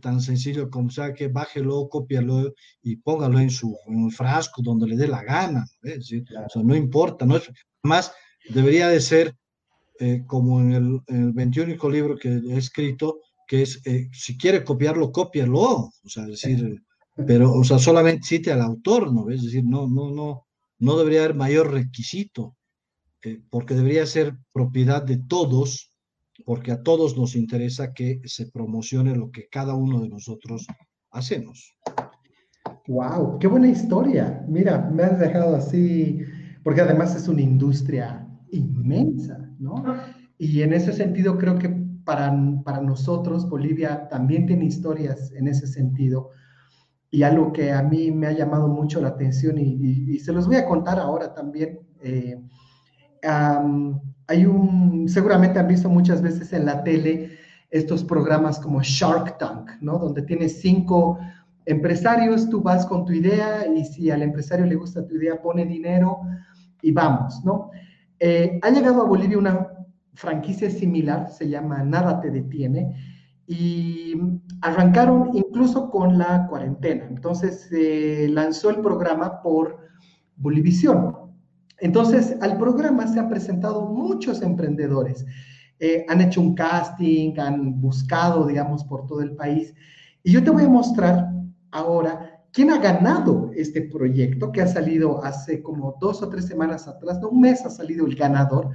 tan sencillo como sea que bájelo, cópialo y póngalo en su en frasco donde le dé la gana, ¿no? O sea, no importa, no es, más debería de ser eh, como en el, en el 21 libro que he escrito, que es, eh, si quiere copiarlo, cópialo, o sea, decir, pero, o sea, solamente cite al autor, ¿no? Es decir, no, no, no, no debería haber mayor requisito, eh, porque debería ser propiedad de todos, porque a todos nos interesa que se promocione lo que cada uno de nosotros hacemos. ¡Wow! ¡Qué buena historia! Mira, me has dejado así, porque además es una industria inmensa ¿no? Y en ese sentido creo que para, para nosotros Bolivia también tiene historias en ese sentido. Y algo que a mí me ha llamado mucho la atención y, se los voy a contar ahora también. Eh, hay un, seguramente han visto muchas veces en la tele estos programas como Shark Tank, ¿no? Donde tienes cinco empresarios, tú vas con tu idea y si al empresario le gusta tu idea, pone dinero y vamos, ¿no? Eh, ha llegado a Bolivia una franquicia similar, se llama Nada te detiene, y arrancaron incluso con la cuarentena. Entonces se lanzó el programa por Bolivisión. Entonces al programa se han presentado muchos emprendedores. Eh, han hecho un casting, han buscado, digamos, por todo el país. Y yo te voy a mostrar ahora quién ha ganado este proyecto que ha salido hace como dos o tres semanas atrás, no un mes ha salido el ganador.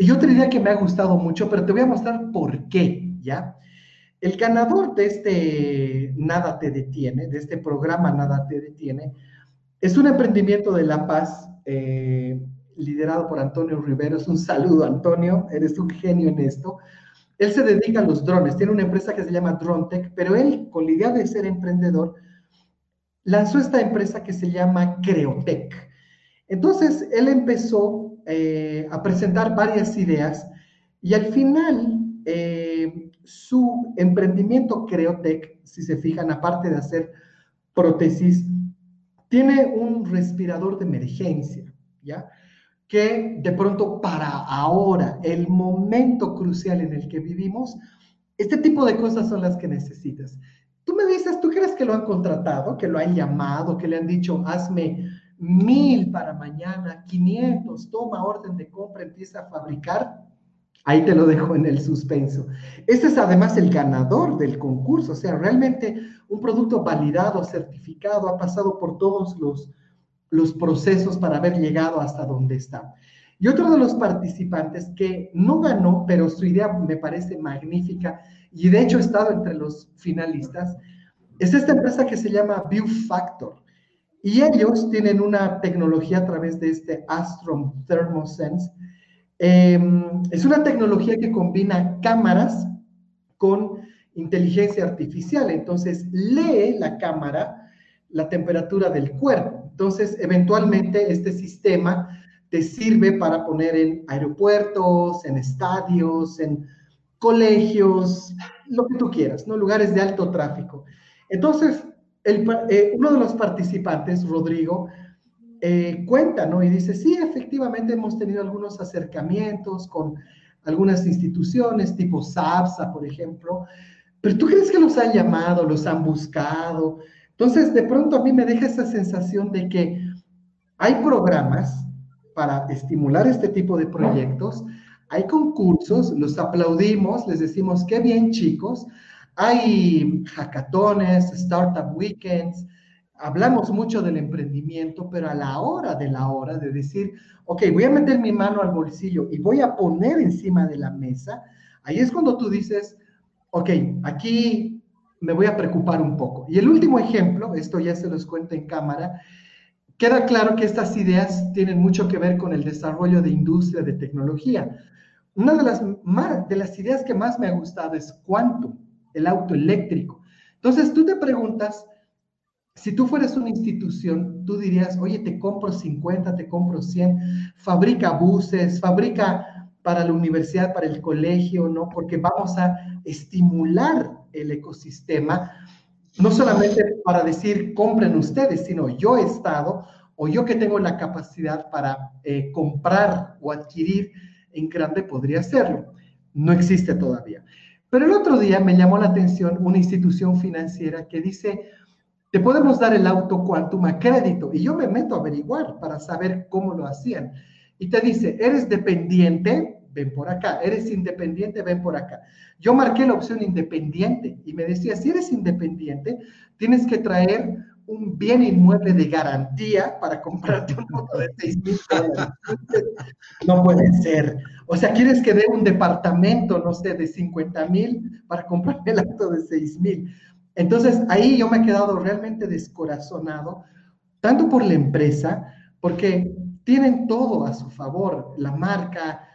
Y te diría que me ha gustado mucho, pero te voy a mostrar por qué, ¿ya? El ganador de este Nada te detiene, de este programa Nada te detiene, es un emprendimiento de La Paz eh, liderado por Antonio Riveros. Un saludo, Antonio, eres un genio en esto. Él se dedica a los drones, tiene una empresa que se llama DroneTech, pero él, con la idea de ser emprendedor, lanzó esta empresa que se llama Creotech. Entonces, él empezó eh, a presentar varias ideas y al final eh, su emprendimiento Creotech, si se fijan, aparte de hacer prótesis, tiene un respirador de emergencia, ¿ya? que de pronto para ahora, el momento crucial en el que vivimos, este tipo de cosas son las que necesitas. Tú me dices, ¿tú crees que lo han contratado, que lo han llamado, que le han dicho, hazme mil para mañana, 500, toma orden de compra, empieza a fabricar? Ahí te lo dejo en el suspenso. Este es además el ganador del concurso, o sea, realmente un producto validado, certificado, ha pasado por todos los los procesos para haber llegado hasta donde está. Y otro de los participantes que no ganó, pero su idea me parece magnífica y de hecho ha estado entre los finalistas, es esta empresa que se llama View Factor. Y ellos tienen una tecnología a través de este Astrom Thermosense. Em, es una tecnología que combina cámaras con inteligencia artificial. Entonces, lee la cámara la temperatura del cuerpo. Entonces, eventualmente este sistema te sirve para poner en aeropuertos, en estadios, en colegios, lo que tú quieras, ¿no? Lugares de alto tráfico. Entonces, eh, uno de los participantes, Rodrigo, eh, cuenta, ¿no? Y dice, sí, efectivamente hemos tenido algunos acercamientos con algunas instituciones, tipo SAPSA, por ejemplo, pero ¿tú crees que los han llamado, los han buscado? Entonces, de pronto a mí me deja esa sensación de que hay programas para estimular este tipo de proyectos, hay concursos, los aplaudimos, les decimos, qué bien chicos, hay hackatones, startup weekends, hablamos mucho del emprendimiento, pero a la hora de la hora de decir, ok, voy a meter mi mano al bolsillo y voy a poner encima de la mesa, ahí es cuando tú dices, ok, aquí me voy a preocupar un poco. Y el último ejemplo, esto ya se los cuento en cámara, queda claro que estas ideas tienen mucho que ver con el desarrollo de industria, de tecnología. Una de las, de las ideas que más me ha gustado es Quantum, el auto eléctrico. Entonces tú te preguntas, si tú fueras una institución, tú dirías, oye, te compro 50, te compro 100, fabrica buses, fabrica para la universidad, para el colegio, ¿no? Porque vamos a estimular el ecosistema, no solamente para decir compren ustedes, sino yo he estado o yo que tengo la capacidad para eh, comprar o adquirir en grande podría hacerlo. No existe todavía. Pero el otro día me llamó la atención una institución financiera que dice, te podemos dar el auto quantum a crédito. Y yo me meto a averiguar para saber cómo lo hacían. Y te dice, eres dependiente, ven por acá. Eres independiente, ven por acá. Yo marqué la opción independiente y me decía, si eres independiente, tienes que traer un bien inmueble de garantía para comprarte un auto de 6 mil. No puede ser. O sea, quieres que dé un departamento, no sé, de 50 mil para comprarme el auto de 6 mil. Entonces, ahí yo me he quedado realmente descorazonado, tanto por la empresa, porque tienen todo a su favor, la marca,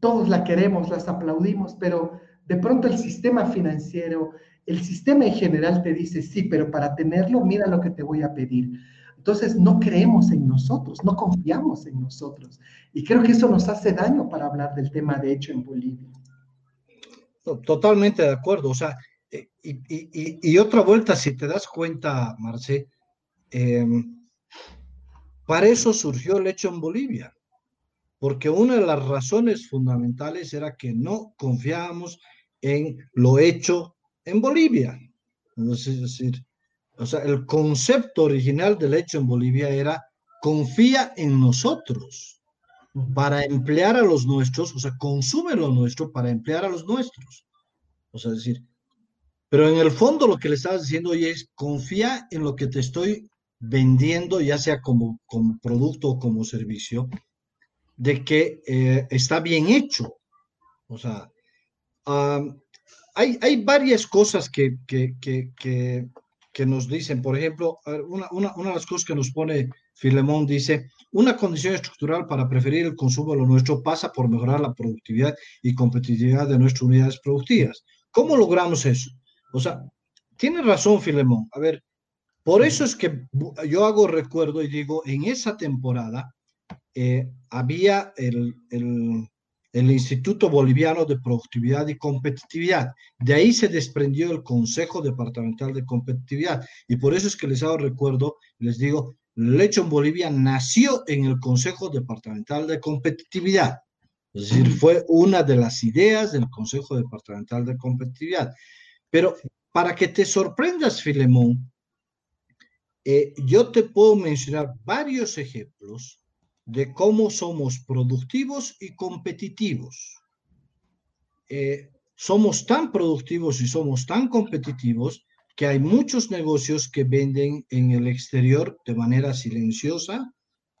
todos la queremos, las aplaudimos, pero de pronto el sistema financiero, el sistema en general te dice, sí, pero para tenerlo, mira lo que te voy a pedir. Entonces no creemos en nosotros, no confiamos en nosotros. Y creo que eso nos hace daño para hablar del tema de hecho en Bolivia. Totalmente de acuerdo. O sea, eh, y, otra vuelta, si te das cuenta, Marce, em, para eso surgió el hecho en Bolivia, porque una de las razones fundamentales era que no confiábamos en lo hecho en Bolivia. Es decir, o sea, el concepto original del hecho en Bolivia era confía en nosotros para emplear a los nuestros, o sea, consume lo nuestro para emplear a los nuestros. O sea, es decir, pero en el fondo lo que le estabas diciendo hoy es confía en lo que te estoy vendiendo, ya sea como, como producto o como servicio, de que eh, está bien hecho. O sea, hay, hay, varias cosas que, que, que, que, nos dicen. Por ejemplo, una, una, una de las cosas que nos pone Filemón dice, una condición estructural para preferir el consumo de lo nuestro pasa por mejorar la productividad y competitividad de nuestras unidades productivas. ¿Cómo logramos eso? O sea, tiene razón Filemón. A ver, por eso es que yo hago recuerdo y digo, en esa temporada eh, había el, el, el, Instituto Boliviano de Productividad y Competitividad. De ahí se desprendió el Consejo Departamental de Competitividad. Y por eso es que les hago recuerdo, les digo, Lecho en Bolivia nació en el Consejo Departamental de Competitividad. Es decir, fue una de las ideas del Consejo Departamental de Competitividad. Pero para que te sorprendas, Filemón, eh, yo te puedo mencionar varios ejemplos de cómo somos productivos y competitivos. Eh, somos tan productivos y somos tan competitivos que hay muchos negocios que venden en el exterior de manera silenciosa,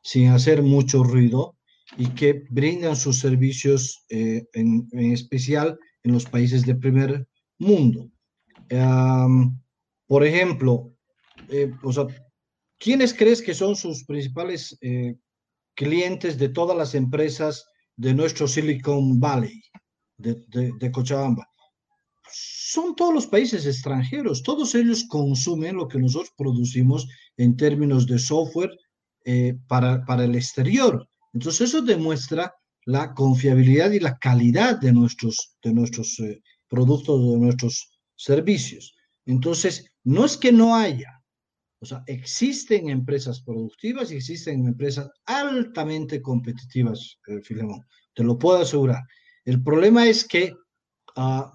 sin hacer mucho ruido, y que brindan sus servicios eh, en, especial en los países de primer mundo. por ejemplo, eh, o sea, ¿quiénes crees que son sus principales eh, clientes de todas las empresas de nuestro Silicon Valley, de, de, Cochabamba? Son todos los países extranjeros, todos ellos consumen lo que nosotros producimos en términos de software para, para el exterior. Entonces eso demuestra la confiabilidad y la calidad de nuestros, de nuestros eh, productos, de nuestros servicios. Entonces, no es que no haya, o sea, existen empresas productivas y existen empresas altamente competitivas, eh, Filemón, te lo puedo asegurar. El problema es que ah,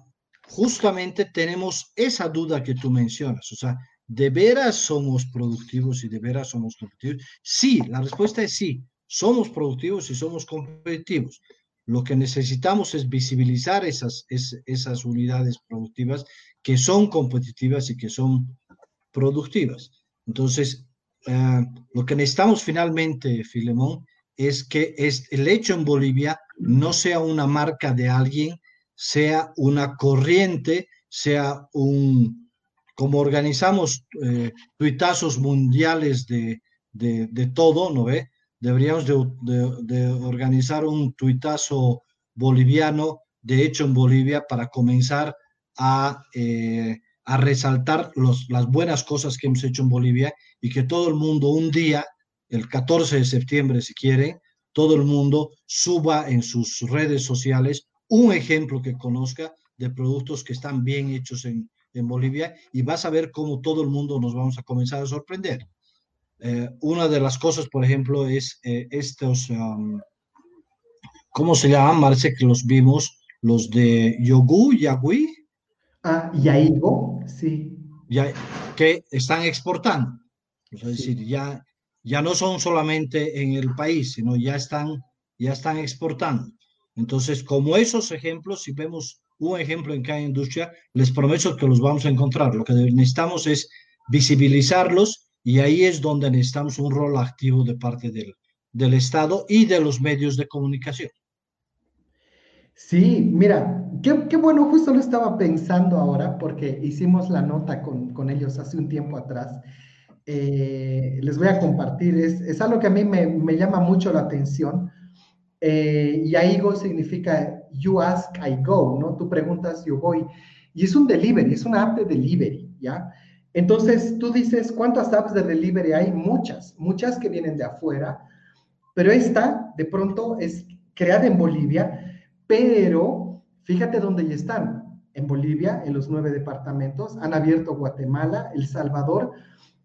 justamente tenemos esa duda que tú mencionas, o sea, ¿de veras somos productivos y de veras somos competitivos? Sí, la respuesta es sí, somos productivos y somos competitivos. Lo que necesitamos es visibilizar esas, esas unidades productivas que son competitivas y que son productivas. Entonces, eh, lo que necesitamos finalmente, Filemón, es que es, el hecho en Bolivia no sea una marca de alguien, sea una corriente, sea un, como organizamos eh, tuitazos mundiales de, de, de, todo, ¿no ve? deberíamos de, organizar un tuitazo boliviano, de hecho en Bolivia, para comenzar a, eh, a resaltar las buenas cosas que hemos hecho en Bolivia y que todo el mundo un día, el 14 de septiembre si quiere, todo el mundo suba en sus redes sociales un ejemplo que conozca de productos que están bien hechos en, en Bolivia y vas a ver cómo todo el mundo nos vamos a comenzar a sorprender. Eh, una de las cosas, por ejemplo, es eh, estos, ¿cómo se llaman? Parece que los vimos, los de Yogu, Yagui. Ah, Yaigo, sí. Ya, que están exportando. Es decir, ya, ya no son solamente en el país, sino ya están, ya están exportando. Entonces, como esos ejemplos, si vemos un ejemplo en cada industria, les prometo que los vamos a encontrar. Lo que necesitamos es visibilizarlos y ahí es donde necesitamos un rol activo de parte del, del Estado y de los medios de comunicación. Sí, mira, qué, qué, bueno, justo lo estaba pensando ahora porque hicimos la nota con, con ellos hace un tiempo atrás. Eh, les voy a compartir, es, es algo que a mí me, me, llama mucho la atención eh, y ahí go significa you ask, I go, ¿no? Tú preguntas, yo voy. Y es un delivery, es una app de delivery, ¿ya? Entonces tú dices, ¿cuántas apps de delivery hay? Muchas, muchas que vienen de afuera, pero esta de pronto es creada en Bolivia, pero fíjate dónde ya están. En Bolivia, en los nueve departamentos, han abierto Guatemala, El Salvador,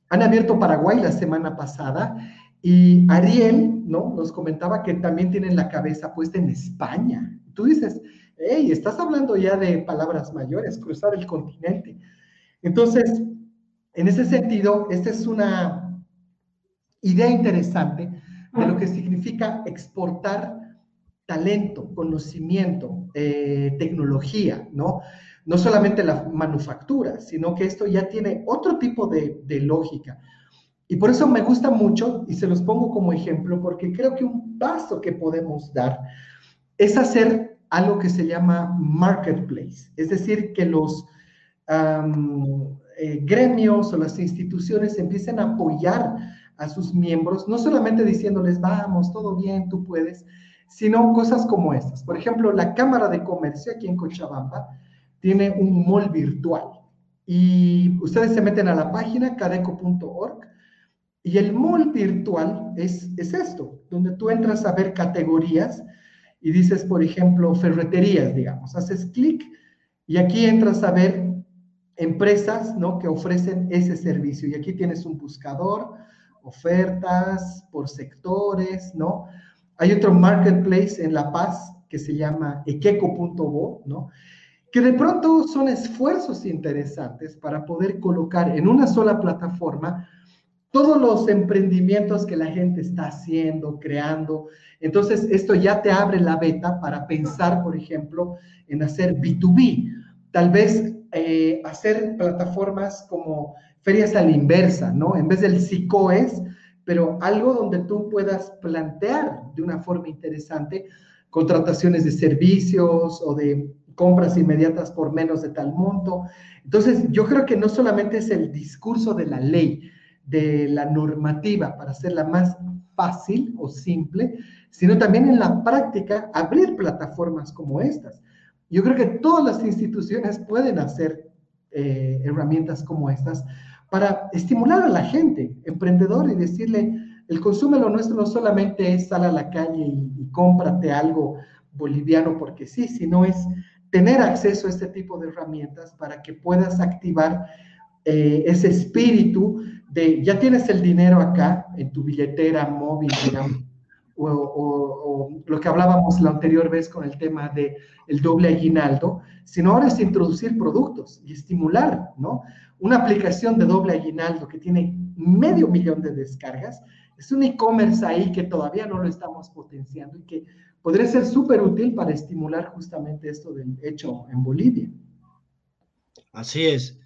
han abierto Paraguay la semana pasada y Ariel, ¿no? Nos comentaba que también tienen la cabeza puesta en España. Tú dices, hey, estás hablando ya de palabras mayores, cruzar el continente. Entonces, en ese sentido, esta es una idea interesante de lo que significa exportar talento, conocimiento, eh, tecnología, ¿no? No solamente la manufactura, sino que esto ya tiene otro tipo de, de lógica. Y por eso me gusta mucho, y se los pongo como ejemplo, porque creo que un paso que podemos dar es hacer algo que se llama marketplace, es decir, que los eh, gremios o las instituciones empiecen a apoyar a sus miembros, no solamente diciéndoles, vamos, todo bien, tú puedes, sino cosas como estas. Por ejemplo, la Cámara de Comercio aquí en Cochabamba tiene un mall virtual y ustedes se meten a la página cadeco.org y el mall virtual es, es esto, donde tú entras a ver categorías y dices, por ejemplo, ferreterías, digamos, haces clic y aquí entras a ver empresas ¿no? que ofrecen ese servicio. Y aquí tienes un buscador, ofertas por sectores, ¿no? Hay otro marketplace en La Paz que se llama equeco.bo, ¿no? Que de pronto son esfuerzos interesantes para poder colocar en una sola plataforma todos los emprendimientos que la gente está haciendo, creando. Entonces, esto ya te abre la beta para pensar, por ejemplo, en hacer B2B. Tal vez eh, hacer plataformas como ferias a la inversa, ¿no? En vez del SICOES, pero algo donde tú puedas plantear de una forma interesante contrataciones de servicios o de compras inmediatas por menos de tal monto. Entonces, yo creo que no solamente es el discurso de la ley, de la normativa para hacerla más fácil o simple, sino también en la práctica abrir plataformas como estas. Yo creo que todas las instituciones pueden hacer eh, herramientas como estas para estimular a la gente, emprendedor, y decirle, el consumo lo nuestro no solamente es sal a la calle y, cómprate algo boliviano porque sí, sino es tener acceso a este tipo de herramientas para que puedas activar eh, ese espíritu de ya tienes el dinero acá en tu billetera móvil, digamos, o, lo que hablábamos la anterior vez con el tema de el doble aguinaldo, sino ahora es introducir productos y estimular, ¿no? Una aplicación de doble aguinaldo que tiene medio millón de descargas, es un e-commerce ahí que todavía no lo estamos potenciando y que podría ser súper útil para estimular justamente esto del hecho en Bolivia. Así es.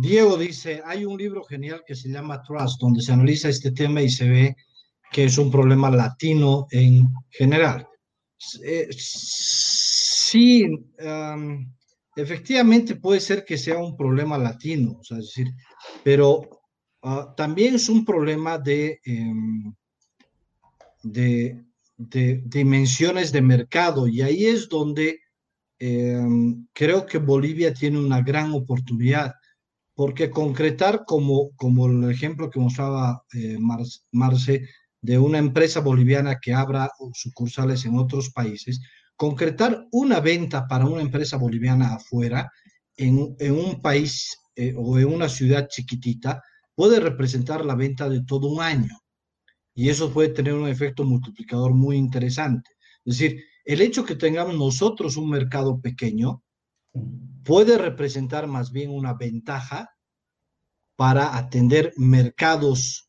Diego dice, hay un libro genial que se llama Trust, donde se analiza este tema y se ve que es un problema latino en general. Eh, sí, efectivamente puede ser que sea un problema latino, es decir, pero ah, también es un problema de, em, de, de, dimensiones de mercado y ahí es donde em, creo que Bolivia tiene una gran oportunidad porque concretar como, como el ejemplo que mostraba eh, Marce, de una empresa boliviana que abra sucursales en otros países, concretar una venta para una empresa boliviana afuera en, un país eh, o en una ciudad chiquitita puede representar la venta de todo un año. Y eso puede tener un efecto multiplicador muy interesante. Es decir, el hecho que tengamos nosotros un mercado pequeño puede representar más bien una ventaja para atender mercados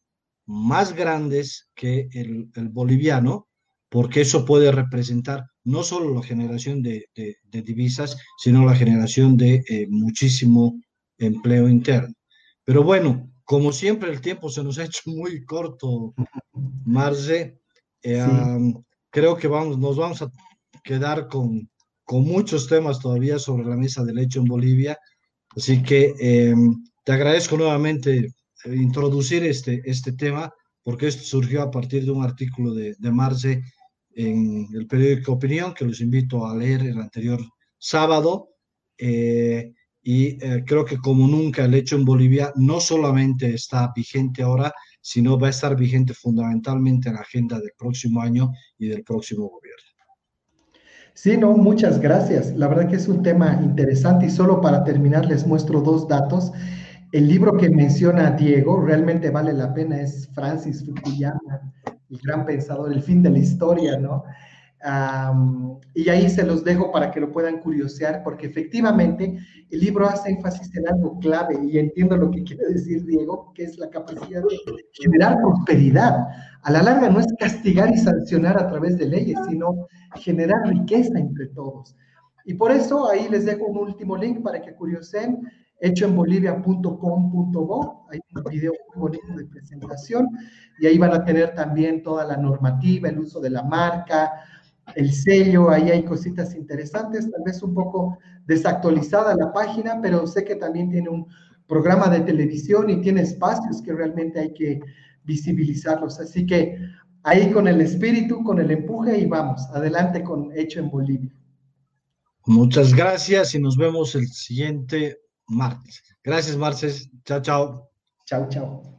más grandes que el, boliviano, porque eso puede representar no solo la generación de, divisas, sino la generación de eh, muchísimo empleo interno. Pero bueno, como siempre el tiempo se nos ha hecho muy corto, Marce. Eh, creo que vamos, nos vamos a quedar con, con muchos temas todavía sobre la mesa del hecho en Bolivia. Así que em, te agradezco nuevamente introducir este, este tema, porque esto surgió a partir de un artículo de, de Marce en el periódico Opinión, que los invito a leer el anterior sábado. Eh, y eh, creo que como nunca el hecho en Bolivia no solamente está vigente ahora, sino va a estar vigente fundamentalmente en la agenda del próximo año y del próximo gobierno. Sí, no, muchas gracias. La verdad que es un tema interesante y solo para terminar les muestro dos datos. El libro que menciona Diego realmente vale la pena, es Francis Fukuyama, el gran pensador, el fin de la historia, ¿no? y ahí se los dejo para que lo puedan curiosear, porque efectivamente el libro hace énfasis en algo clave y entiendo lo que quiere decir Diego, que es la capacidad de generar prosperidad. A la larga no es castigar y sancionar a través de leyes, sino generar riqueza entre todos. Y por eso ahí les dejo un último link para que curioseen, hechoenbolivia.com.bo, hay un video muy bonito de presentación y ahí van a tener también toda la normativa, el uso de la marca, el sello, ahí hay cositas interesantes, tal vez un poco desactualizada la página, pero sé que también tiene un programa de televisión y tiene espacios que realmente hay que visibilizarlos. Así que ahí con el espíritu, con el empuje y vamos, adelante con Hecho en Bolivia. Muchas gracias y nos vemos el siguiente martes. Gracias, Marces. Chao, chao. Chao, chao.